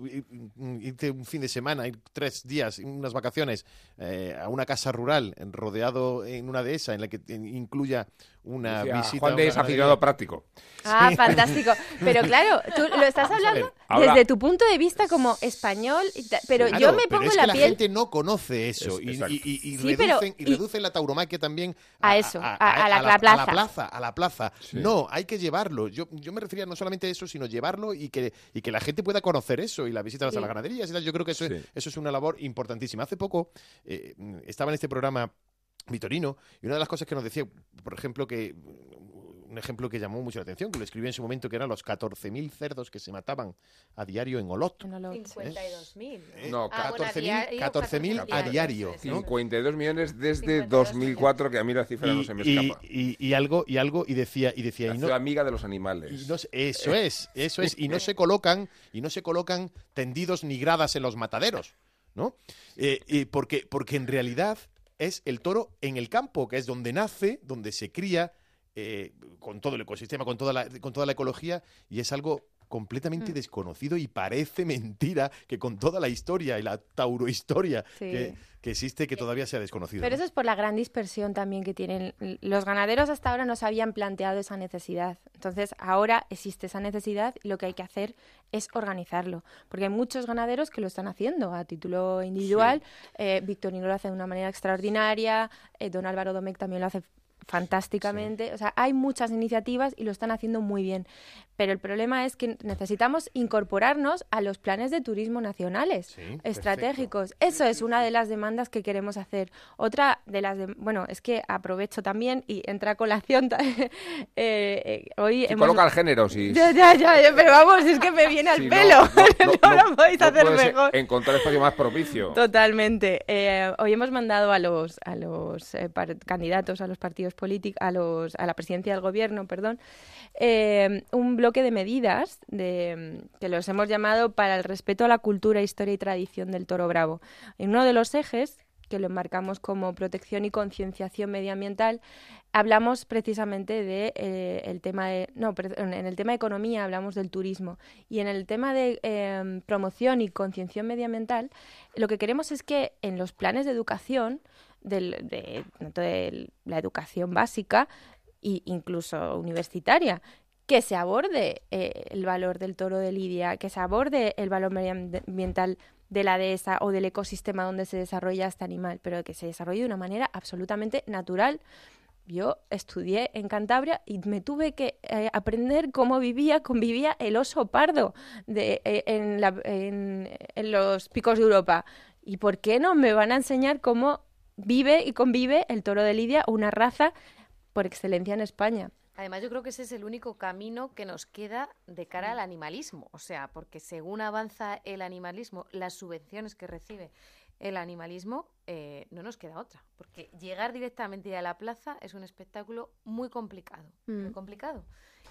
E: irte un fin de semana, ir tres días, unas vacaciones eh, a una casa rural rodeado en una dehesa en la que incluya una visita.
B: Juan de es práctico.
F: Ah, fantástico. Pero claro, tú lo estás hablando desde tu punto de vista como español, pero yo me pongo
E: pero es
F: la
E: que
F: piel.
E: La gente no conoce eso y, y, reducen, la tauromaquia también
F: a, eso, a, la, plaza.
E: A la plaza, a la plaza. No, hay que llevarlo. Yo, yo me refería no solamente a eso, sino llevarlo y que, y que la gente pueda conocer eso y la visita a las ganaderías y tal. Yo creo que eso, eso es una labor importantísima. Hace poco eh, estaba en este programa Vitorino, y una de las cosas que nos decía, por ejemplo, que un ejemplo que llamó mucho la atención, que lo escribí en su momento, que eran los 14.000 cerdos que se mataban a diario en Olot.
D: 52.000.
B: ¿Eh? No, 14.000
E: 14 a diario.
B: 52 millones desde 2004, que a mí la cifra no se me escapa.
E: Y, algo, y algo, y decía... Y decía
B: y no, amiga de los animales.
E: eso es, eso es. Y no se colocan, y no se colocan tendidos ni gradas en los mataderos. ¿no? Eh, porque, porque en realidad es el toro en el campo, que es donde nace, donde se cría, eh, con todo el ecosistema, con toda la, con toda la ecología, y es algo completamente mm. desconocido y parece mentira que con toda la historia y la taurohistoria que, que, existe, que todavía sea desconocido.
F: Pero eso es por la gran dispersión también que tienen. Los ganaderos hasta ahora no se habían planteado esa necesidad. Entonces, ahora existe esa necesidad y lo que hay que hacer es organizarlo. Porque hay muchos ganaderos que lo están haciendo a título individual. Eh, Victorino lo hace de una manera extraordinaria, eh, don Álvaro Domecq también lo hace fantásticamente. O sea, hay muchas iniciativas y lo están haciendo muy bien. Pero el problema es que necesitamos incorporarnos a los planes de turismo nacionales estratégicos. Eso es una de las demandas que queremos hacer. Otra de las, bueno, es que aprovecho también y entra colación. eh,
B: eh, hoy hemos... coloca el género, sí.
F: Ya, ya, ya, pero vamos, es que me viene al pelo. No, lo podéis hacer mejor.
B: Encontrar espacio más propicio.
F: Totalmente. Eh, hoy hemos mandado a los, a los eh, candidatos a los partidos a, los, a la presidencia del gobierno, perdón, un blog de medidas de, que los hemos llamado para el respeto a la cultura, historia y tradición del toro bravo. En uno de los ejes, que lo enmarcamos como protección y concienciación medioambiental, hablamos precisamente de eh, el tema de no en el tema de economía hablamos del turismo y en el tema de em, promoción y concienciación medioambiental lo que queremos es que en los planes de educación de, de la educación básica e incluso universitaria que se aborde eh, el valor del toro de Lidia, que se aborde el valor medioambiental de la dehesa o del ecosistema donde se desarrolla este animal, pero que se desarrolle de una manera absolutamente natural. Yo estudié en Cantabria y me tuve que eh, aprender cómo vivía, convivía el oso pardo eh, en los picos de Europa. ¿Y por qué no me van a enseñar cómo vive y convive el toro de Lidia, una raza por excelencia en España?
D: Además, yo creo que ese es el único camino que nos queda de cara al animalismo. O sea, porque según avanza el animalismo, las subvenciones que recibe el animalismo, eh, no nos queda otra, porque llegar directamente a la plaza es un espectáculo muy complicado, muy mm. complicado.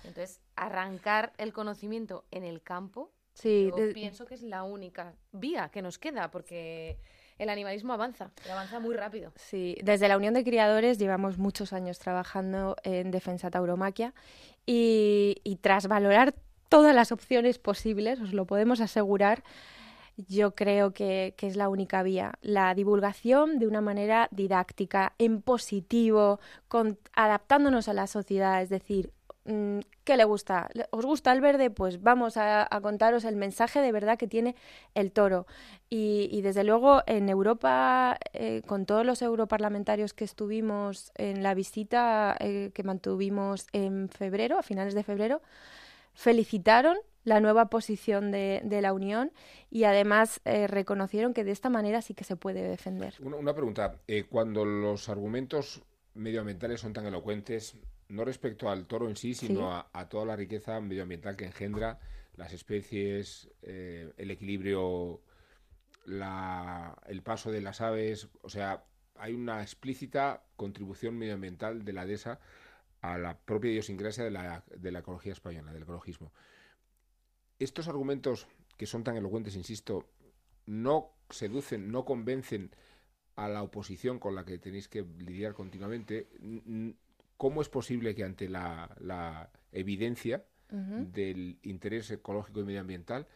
D: Entonces, arrancar el conocimiento en el campo, sí, yo pienso que es la única vía que nos queda, porque el animalismo avanza, avanza muy rápido.
F: Sí, desde la Unión de Criadores llevamos muchos años trabajando en defensa tauromaquia y, tras valorar todas las opciones posibles, os lo podemos asegurar, yo creo que, es la única vía. La divulgación de una manera didáctica, en positivo, adaptándonos a la sociedad, es decir, ¿qué le gusta? ¿Os gusta el verde? Pues vamos a, contaros el mensaje de verdad que tiene el toro. Y, desde luego en Europa, eh, con todos los europarlamentarios que estuvimos en la visita eh, que mantuvimos en febrero, a finales de febrero, felicitaron la nueva posición de, la Unión y además eh, reconocieron que de esta manera sí que se puede defender.
B: Una, pregunta, cuando los argumentos medioambientales son tan elocuentes, no respecto al toro en sí, sino A, toda la riqueza medioambiental que engendra las especies, eh, el equilibrio, el paso de las aves, o sea, hay una explícita contribución medioambiental de la DESA a la propia idiosincrasia de la, de la ecología española, del ecologismo. Estos argumentos que son tan elocuentes, insisto, no seducen, no convencen a la oposición con la que tenéis que lidiar continuamente, ¿cómo es posible que ante la, evidencia del interés ecológico y medioambiental,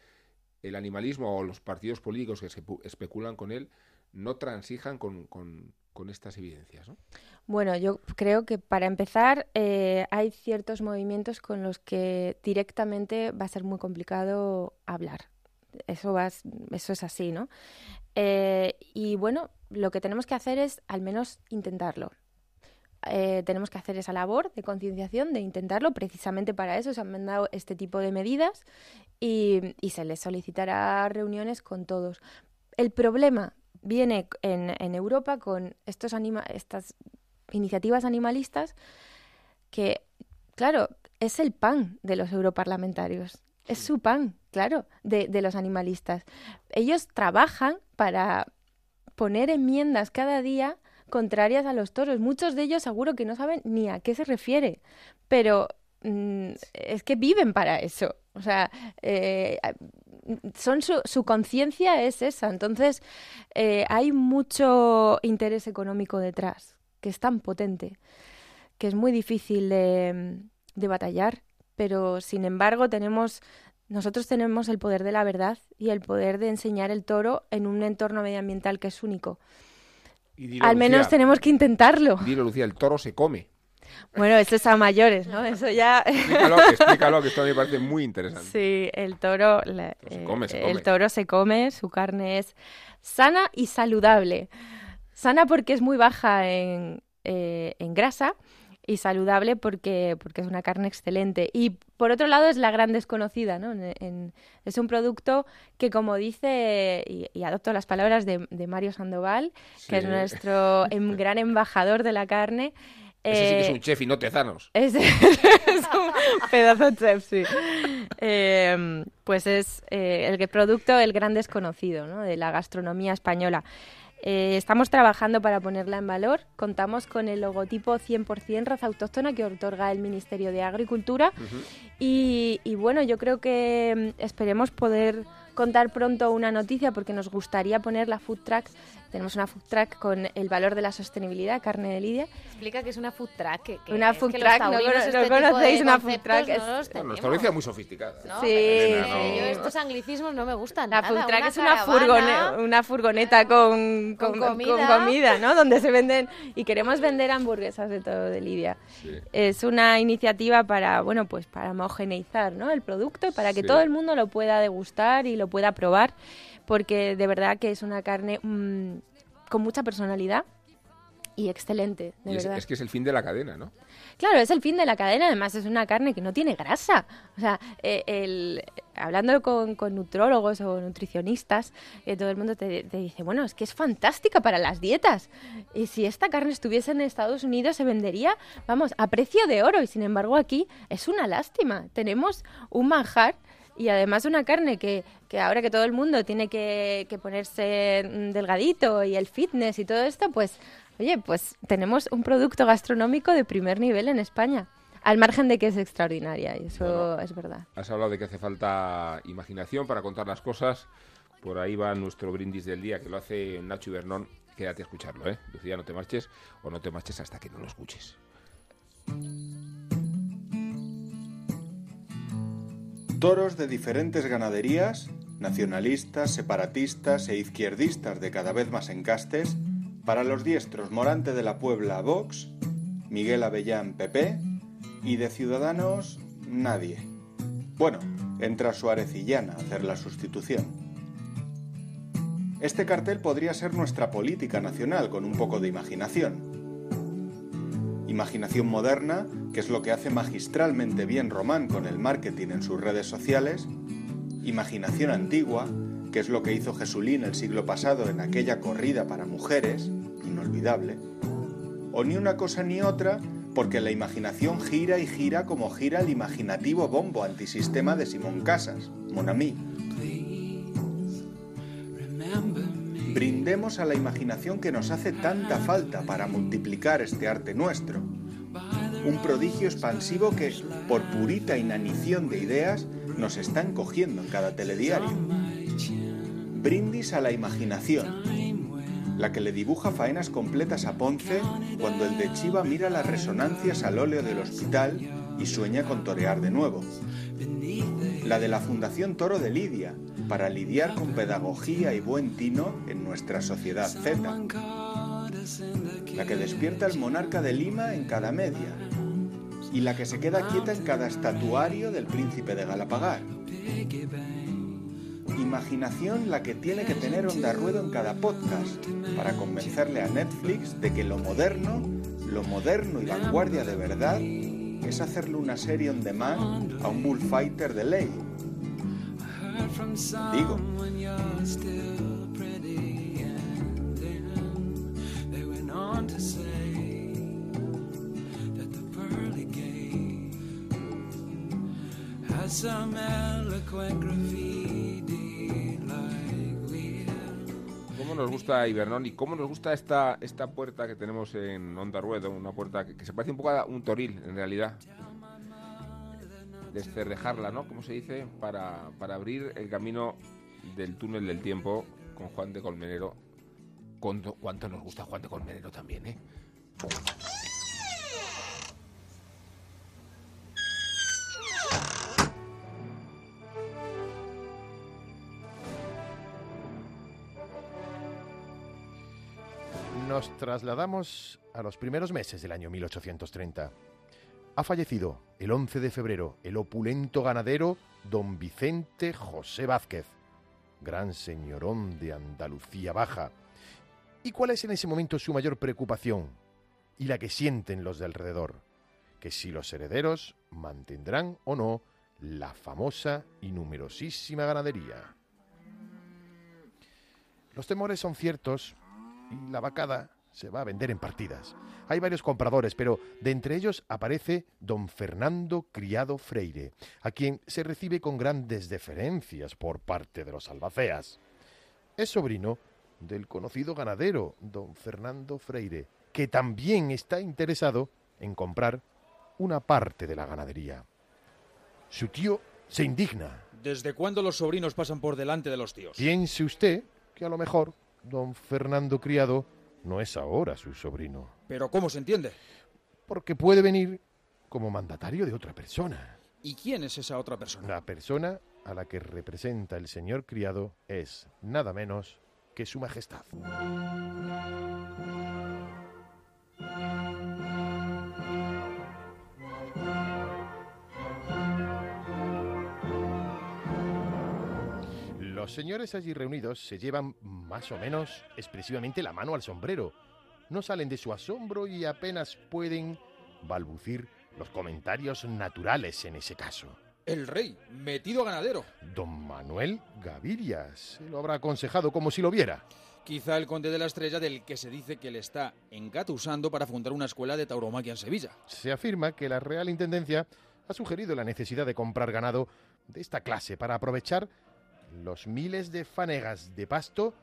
B: el animalismo o los partidos políticos que se especulan con él no transijan con, con estas evidencias? ¿no?
F: Bueno, yo creo que para empezar eh, hay ciertos movimientos con los que directamente va a ser muy complicado hablar. Eso, va, eso es así, ¿no? Eh, y bueno, lo que tenemos que hacer es al menos intentarlo. Eh, tenemos que hacer esa labor de concienciación, de intentarlo. Precisamente para eso se han mandado este tipo de medidas y, y se les solicitará reuniones con todos. El problema viene en, en Europa con estos anima estas iniciativas animalistas que, claro, es el pan de los europarlamentarios. Es su pan, claro, de, de los animalistas. Ellos trabajan para poner enmiendas cada día contrarias a los toros. Muchos de ellos seguro que no saben ni a qué se refiere, pero mm, es que viven para eso. O sea, eh, son su, su conciencia es esa. Entonces, eh, hay mucho interés económico detrás, que es tan potente, que es muy difícil de, de batallar. Pero, sin embargo, tenemos nosotros tenemos el poder de la verdad y el poder de enseñar el toro en un entorno medioambiental que es único. Al menos tenemos que intentarlo.
B: Dilo, Lucía, el toro se come.
F: Bueno, eso es a mayores, ¿no? Eso ya...
B: explícalo, que esto me parece muy interesante.
F: Sí, el toro... se eh, come, se come. El toro se come, su carne es sana y saludable. Sana porque es muy baja en, eh, en grasa y saludable porque, porque es una carne excelente. Y por otro lado es la gran desconocida, ¿no? es un producto que, como dice, y, adopto las palabras de, Mario Sandoval, que es nuestro em, gran embajador de la carne,
B: ese sí que es un chef y no tezanos.
F: Es, un pedazo chef, sí. Em, pues es eh, el producto, el gran desconocido ¿no? de la gastronomía española. Eh, estamos trabajando para ponerla en valor. Contamos con el logotipo 100% raza autóctona que otorga el Ministerio de Agricultura. y, bueno, yo creo que mm, esperemos poder contar pronto una noticia porque nos gustaría poner la food truck. Tenemos una food truck con el valor de la sostenibilidad, carne de lidia.
D: Explica que es una food truck.
F: una food truck, no, este conocéis una food truck.
B: No nuestra audiencia es muy sofisticada.
F: sí,
D: estos anglicismos no me gustan.
F: La food truck es una, furgoneta, una furgoneta con, con, comida. ¿no? Donde se venden y queremos vender hamburguesas de todo de Lidia. Es una iniciativa para, bueno, pues para homogeneizar, ¿no? El producto para que todo el mundo lo pueda degustar y lo pueda probar, porque de verdad que es una carne mm, con mucha personalidad y excelente, de
B: es,
F: verdad.
B: Es que es el fin de la cadena, ¿no?
F: Claro, es el fin de la cadena, además es una carne que no tiene grasa. O sea, eh, el, hablando con, con, nutrólogos o nutricionistas, eh, todo el mundo te, te, dice, bueno, es que es fantástica para las dietas. Y si esta carne estuviese en Estados Unidos se vendería, vamos, a precio de oro. Y sin embargo aquí es una lástima. Tenemos un manjar y además una carne que, que ahora que todo el mundo tiene que, que ponerse delgadito y el fitness y todo esto, pues oye, pues tenemos un producto gastronómico de primer nivel en España. Al margen de que es extraordinaria, y eso es verdad.
B: Has hablado de que hace falta imaginación para contar las cosas. Por ahí va nuestro brindis del día, que lo hace Nacho Ibernón. Quédate a escucharlo, ¿eh? Lucía, no te marches o no te marches hasta que no lo escuches.
G: Toros de diferentes ganaderías, nacionalistas, separatistas e izquierdistas de cada vez más encastes, para los diestros Morante de la Puebla Vox, Miguel Avellán PP y de Ciudadanos nadie. Bueno, entra Suárez y Llana a hacer la sustitución. Este cartel podría ser nuestra política nacional con un poco de imaginación. Imaginación moderna, que es lo que hace magistralmente bien Román con el marketing en sus redes sociales. Imaginación antigua, que es lo que hizo Jesulín el siglo pasado en aquella corrida para mujeres, inolvidable. O ni una cosa ni otra, porque la imaginación gira y gira como gira el imaginativo bombo antisistema de Simón Casas, Monami. Brindemos a la imaginación que nos hace tanta falta para multiplicar este arte nuestro. Un prodigio expansivo que, por purita inanición de ideas, nos está encogiendo en cada telediario. Brindis a la imaginación, la que le dibuja faenas completas a Ponce cuando el de Chiva mira las resonancias al óleo del hospital y sueña con torear de nuevo. La de la Fundación Toro de Lidia, para lidiar con pedagogía y buen tino en nuestra sociedad Z. La que despierta el monarca de Lima en cada media. Y la que se queda quieta en cada estatuario del príncipe de Galapagar imaginación la que tiene que tener Onda Ruedo en cada podcast para convencerle a Netflix de que lo moderno, lo moderno y vanguardia de verdad es hacerle una serie on demand a un bullfighter de ley. Digo.
B: nos gusta Ibernón y cómo nos gusta esta, esta puerta que tenemos en Onda Ruedo, una puerta que, se parece un poco a un toril en realidad. Descerrejarla, ¿no? Como se dice, para, para abrir el camino del túnel del tiempo con Juan de Colmenero. ¿Cuánto nos gusta Juan de Colmenero también, eh?
E: Nos trasladamos a los primeros meses del año 1830. Ha fallecido el 11 de febrero el opulento ganadero don Vicente José Vázquez, gran señorón de Andalucía Baja. ¿Y cuál es en ese momento su mayor preocupación? Y la que sienten los de alrededor, que si los herederos mantendrán o no la famosa y numerosísima ganadería. Los temores son ciertos y la vacada se va a vender en partidas. Hay varios compradores, pero de entre ellos aparece don Fernando Criado Freire, a quien se recibe con grandes deferencias por parte de los albaceas. Es sobrino del conocido ganadero don Fernando Freire, que también está interesado en comprar una parte de la ganadería. Su tío se indigna.
H: ¿Desde cuándo los sobrinos pasan por delante de los tíos?
E: Piense usted que a lo mejor don Fernando Criado no es ahora su sobrino.
H: ¿Pero cómo se entiende?
E: Porque puede venir como mandatario de otra persona.
H: ¿Y quién es esa otra persona?
E: La persona a la que representa el señor Criado es nada menos que su majestad. Los señores allí reunidos se llevan más o menos expresivamente la mano al sombrero. No salen de su asombro y apenas pueden balbucir los comentarios naturales en ese caso.
H: El rey, metido ganadero.
E: Don Manuel Gaviria se lo habrá aconsejado como si lo viera.
H: Quizá el conde de la estrella del que se dice que le está engatusando para fundar una escuela de tauromaquia en Sevilla.
E: Se afirma que la Real Intendencia ha sugerido la necesidad de comprar ganado de esta clase para aprovechar los miles de fanegas de pasto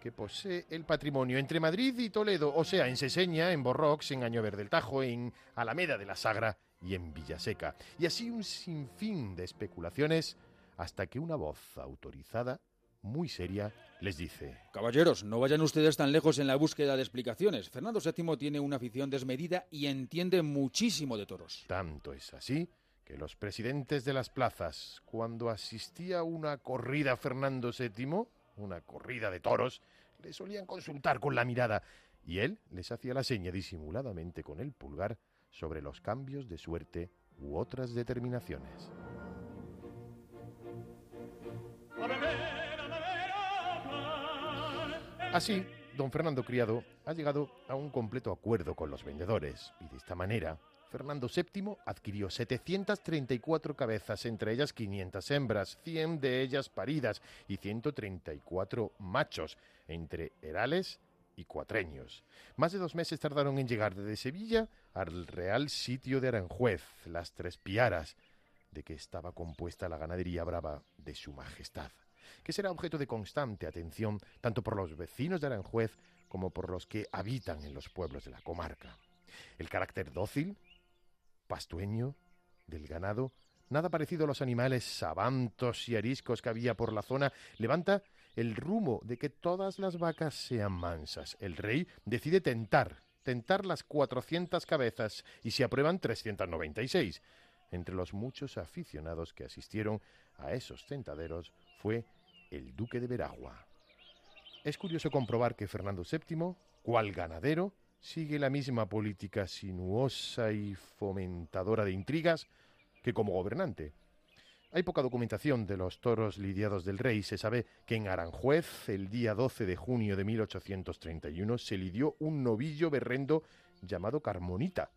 E: que posee el patrimonio entre Madrid y Toledo, o sea, en Seseña, en Borrox, en Añover del Tajo, en Alameda de la Sagra y en Villaseca. Y así un sinfín de especulaciones hasta que una voz autorizada, muy seria, les dice...
H: Caballeros, no vayan ustedes tan lejos en la búsqueda de explicaciones. Fernando VII tiene una afición desmedida y entiende muchísimo de toros.
E: Tanto es así que los presidentes de las plazas, cuando asistía a una corrida Fernando VII, una corrida de toros, le solían consultar con la mirada y él les hacía la seña disimuladamente con el pulgar sobre los cambios de suerte u otras determinaciones. Así, don Fernando Criado ha llegado a un completo acuerdo con los vendedores y de esta manera Fernando VII adquirió 734 cabezas, entre ellas 500 hembras, 100 de ellas paridas y 134 machos, entre herales y cuatreños. Más de dos meses tardaron en llegar desde Sevilla al real sitio de Aranjuez, las Tres Piaras, de que estaba compuesta la ganadería brava de su majestad, que será objeto de constante atención tanto por los vecinos de Aranjuez como por los que habitan en los pueblos de la comarca. El carácter dócil, pastueño, del ganado, nada parecido a los animales sabantos y ariscos que había por la zona, levanta el rumbo de que todas las vacas sean mansas. El rey decide tentar, tentar las 400 cabezas y se aprueban 396. Entre los muchos aficionados que asistieron a esos tentaderos fue el duque de Veragua. Es curioso comprobar que Fernando VII, cual ganadero, sigue la misma política sinuosa y fomentadora de intrigas que como gobernante. Hay poca documentación de los toros lidiados del rey. Se sabe que en Aranjuez, el día 12 de junio de 1831, se lidió un novillo berrendo llamado Carmonita,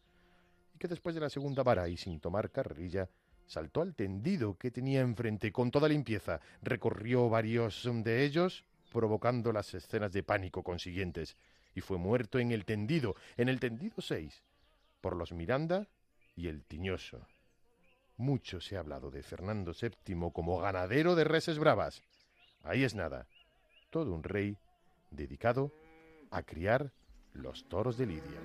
E: y que después de la segunda vara y sin tomar carrerilla, saltó al tendido que tenía enfrente con toda limpieza, recorrió varios de ellos, provocando las escenas de pánico consiguientes y fue muerto en el tendido, en el tendido 6, por los Miranda y el Tiñoso. Mucho se ha hablado de Fernando VII como ganadero de reses bravas. Ahí es nada, todo un rey dedicado a criar los toros de Lidia.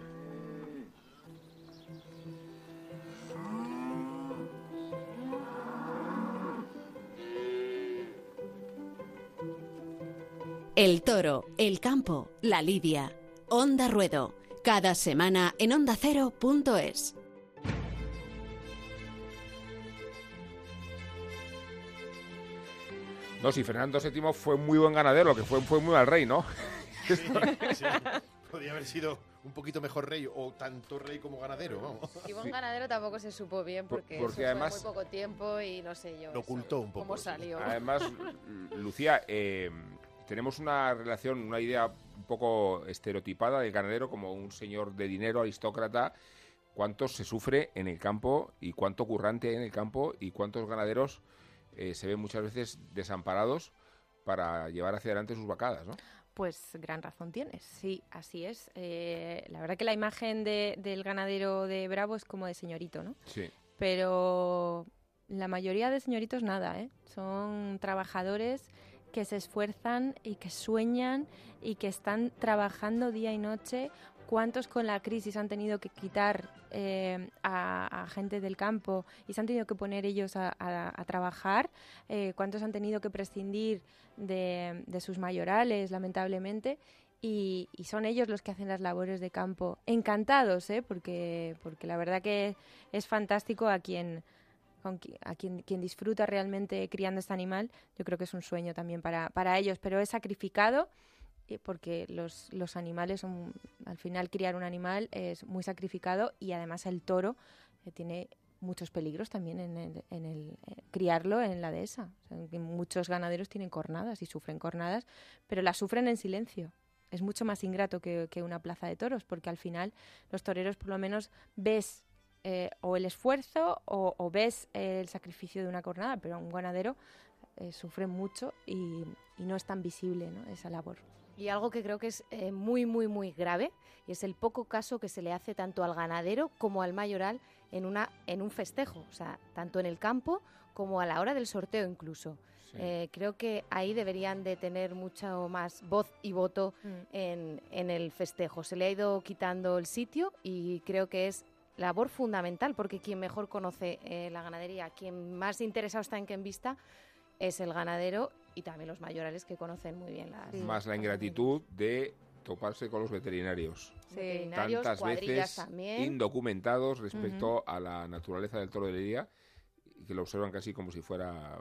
A: El toro, el campo, la lidia. Onda Ruedo, cada semana en ondacero.es.
B: No, si Fernando VII fue muy buen ganadero, lo que fue fue muy mal rey, ¿no?
E: Podría haber sido un poquito mejor rey o tanto rey como ganadero, vamos.
D: Y buen ganadero tampoco se supo bien porque,
B: porque
D: eso
B: además
D: fue muy poco tiempo y no sé yo.
E: Lo ocultó un poco.
D: ¿Cómo salió?
B: Además, Lucía, eh, tenemos una relación, una idea poco estereotipada del ganadero como un señor de dinero, aristócrata. ¿Cuánto se sufre en el campo y cuánto currante hay en el campo y cuántos ganaderos eh, se ven muchas veces desamparados para llevar hacia adelante sus vacadas, ¿no?
F: Pues gran razón tienes, sí, así es. Eh, la verdad que la imagen de, del ganadero de Bravo es como de señorito, ¿no?
B: Sí.
F: Pero la mayoría de señoritos nada, ¿eh? Son trabajadores que se esfuerzan y que sueñan y que están trabajando día y noche. ¿Cuántos con la crisis han tenido que quitar eh, a, gente del campo y se han tenido que poner ellos a, trabajar? Eh, ¿Cuántos han tenido que prescindir de, sus mayorales, lamentablemente? Y, y son ellos los que hacen las labores de campo. Encantados, ¿eh? porque, porque la verdad que es fantástico a quien, con a quien, quien disfruta realmente criando este animal, yo creo que es un sueño también para, para ellos, pero es sacrificado eh, porque los, los animales son, al final criar un animal es muy sacrificado y además el toro eh, tiene muchos peligros también en el, en el eh, criarlo en la dehesa. Muchos ganaderos tienen cornadas y sufren cornadas, pero las sufren en silencio. Es mucho más ingrato que, que una plaza de toros, porque al final los toreros por lo menos ves eh, o el esfuerzo o, o ves el sacrificio de una cornada, pero un ganadero eh, sufre mucho y, y no es tan visible ¿no? esa labor.
D: Y algo que creo que es eh, muy, muy, muy grave, y es el poco caso que se le hace tanto al ganadero como al mayoral en, una, en un festejo, o sea, tanto en el campo como a la hora del sorteo incluso. Eh, creo que ahí deberían de tener mucho más voz y voto mm. en, en, el festejo. Se le ha ido quitando el sitio y creo que es labor fundamental porque quien mejor conoce eh, la ganadería, quien más interesado está en que en vista es el ganadero y también los mayorales que conocen muy bien las...
B: Más la ingratitud de toparse con los veterinarios. Tantas veces indocumentados respecto a la naturaleza del toro de Lidia y que lo observan casi como si fuera,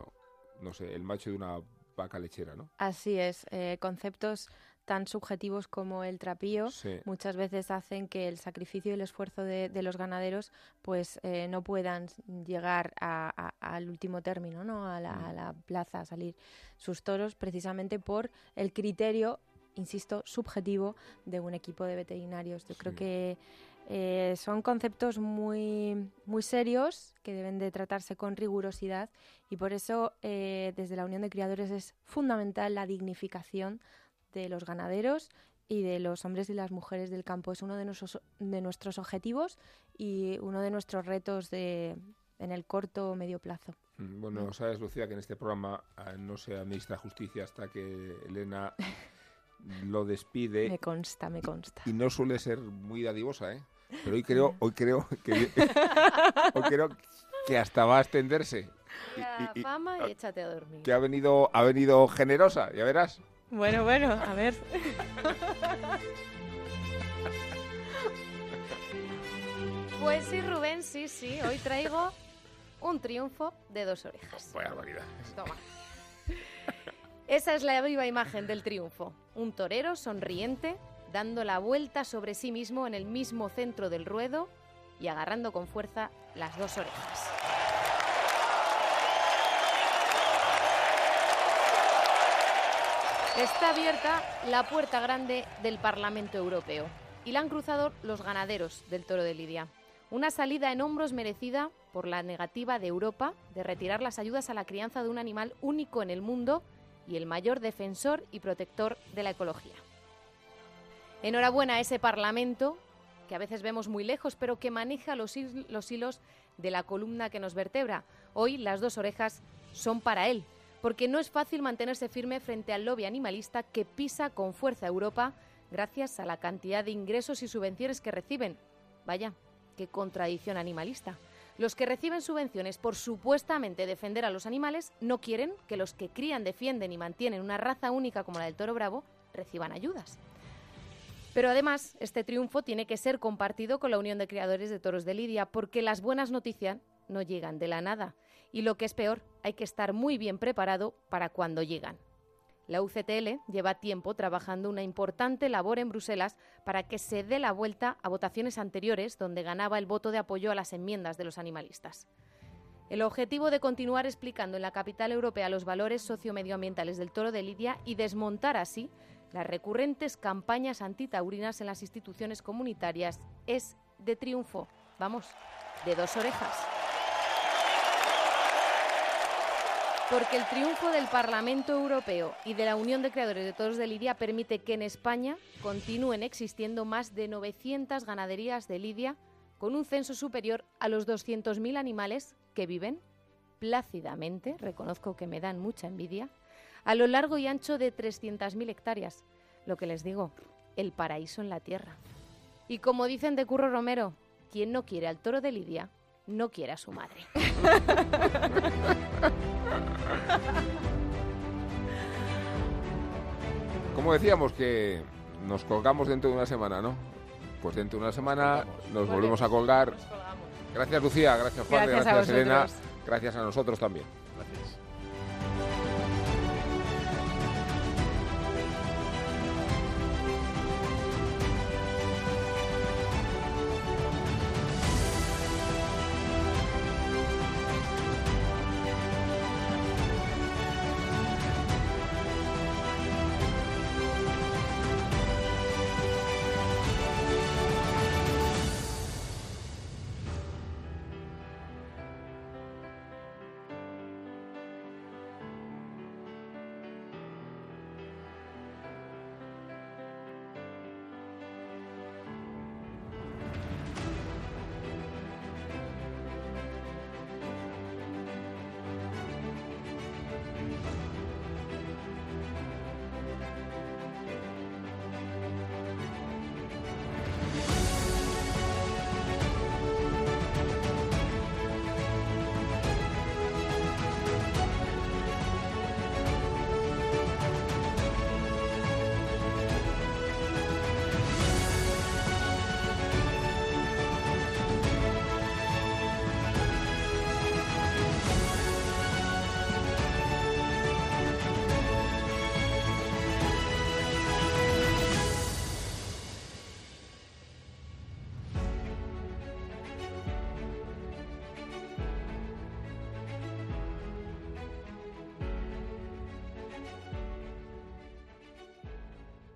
B: no sé, el macho de una vaca lechera, ¿no?
F: Así es, eh, conceptos tan subjetivos como el trapío muchas veces hacen que el sacrificio y el esfuerzo de, los ganaderos pues eh, no puedan llegar al último término, ¿no? A la, a la plaza, a salir sus toros precisamente por el criterio insisto, subjetivo de un equipo de veterinarios. Yo creo que eh, son conceptos muy, muy serios que deben de tratarse con rigurosidad y por eso eh, desde la Unión de Criadores es fundamental la dignificación de los ganaderos y de los hombres y las mujeres del campo. Es uno de nuestros, de nuestros objetivos y uno de nuestros retos de, en el corto o medio plazo.
B: Mm, bueno, sabes, Lucía, que en este programa ah, no se administra justicia hasta que Elena lo despide.
F: Me consta, me consta.
B: Y no suele ser muy dadivosa, ¿eh? Pero hoy creo, hoy creo que hoy creo que hasta va a extenderse.
D: Y, y, fama y échate a dormir.
B: Que ha venido, ha venido generosa, ya verás.
F: Bueno, bueno, a ver.
D: Pues sí, Rubén, sí, sí. Hoy traigo un triunfo de dos orejas.
B: Buena barbaridad.
D: Toma. Esa es la viva imagen del triunfo. Un torero sonriente, dando la vuelta sobre sí mismo en el mismo centro del ruedo y agarrando con fuerza las dos orejas. Está abierta la puerta grande del Parlamento Europeo y la han cruzado los ganaderos del toro de Lidia. Una salida en hombros merecida por la negativa de Europa de retirar las ayudas a la crianza de un animal único en el mundo y el mayor defensor y protector de la ecología. Enhorabuena a ese Parlamento, que a veces vemos muy lejos, pero que maneja los, hilos de la columna que nos vertebra. Hoy las dos orejas son para él, porque no es fácil mantenerse firme frente al lobby animalista que pisa con fuerza Europa gracias a la cantidad de ingresos y subvenciones que reciben. Vaya, qué contradicción animalista. Los que reciben subvenciones por supuestamente defender a los animales no quieren que los que crían, defienden y mantienen una raza única como la del toro bravo reciban ayudas. Pero además, este triunfo tiene que ser compartido con la Unión de Criadores de Toros de Lidia, porque las buenas noticias no llegan de la nada. Y lo que es peor, hay que estar muy bien preparado para cuando llegan. La UCTL lleva tiempo trabajando una importante labor en Bruselas para que se dé la vuelta a votaciones anteriores donde ganaba el voto de apoyo a las enmiendas de los animalistas. El objetivo de continuar explicando en la capital europea los valores sociomedioambientales del toro de Lidia y desmontar así las recurrentes campañas antitaurinas en las instituciones comunitarias es de triunfo, vamos, de dos orejas. Porque el triunfo del Parlamento Europeo y de la Unión de Creadores de Toros de Lidia permite que en España continúen existiendo más de 900 ganaderías de Lidia con un censo superior a los 200.000 animales que viven plácidamente, reconozco que me dan mucha envidia, a lo largo y ancho de 300.000 hectáreas. Lo que les digo, el paraíso en la tierra. Y como dicen de Curro Romero, quien no quiere al toro de Lidia, no quiere a su madre.
B: Como decíamos que nos colgamos dentro de una semana, ¿no? Pues dentro de una semana nos volvemos a colgar. Gracias Lucía, gracias Juan, gracias, gracias Elena, gracias a nosotros también.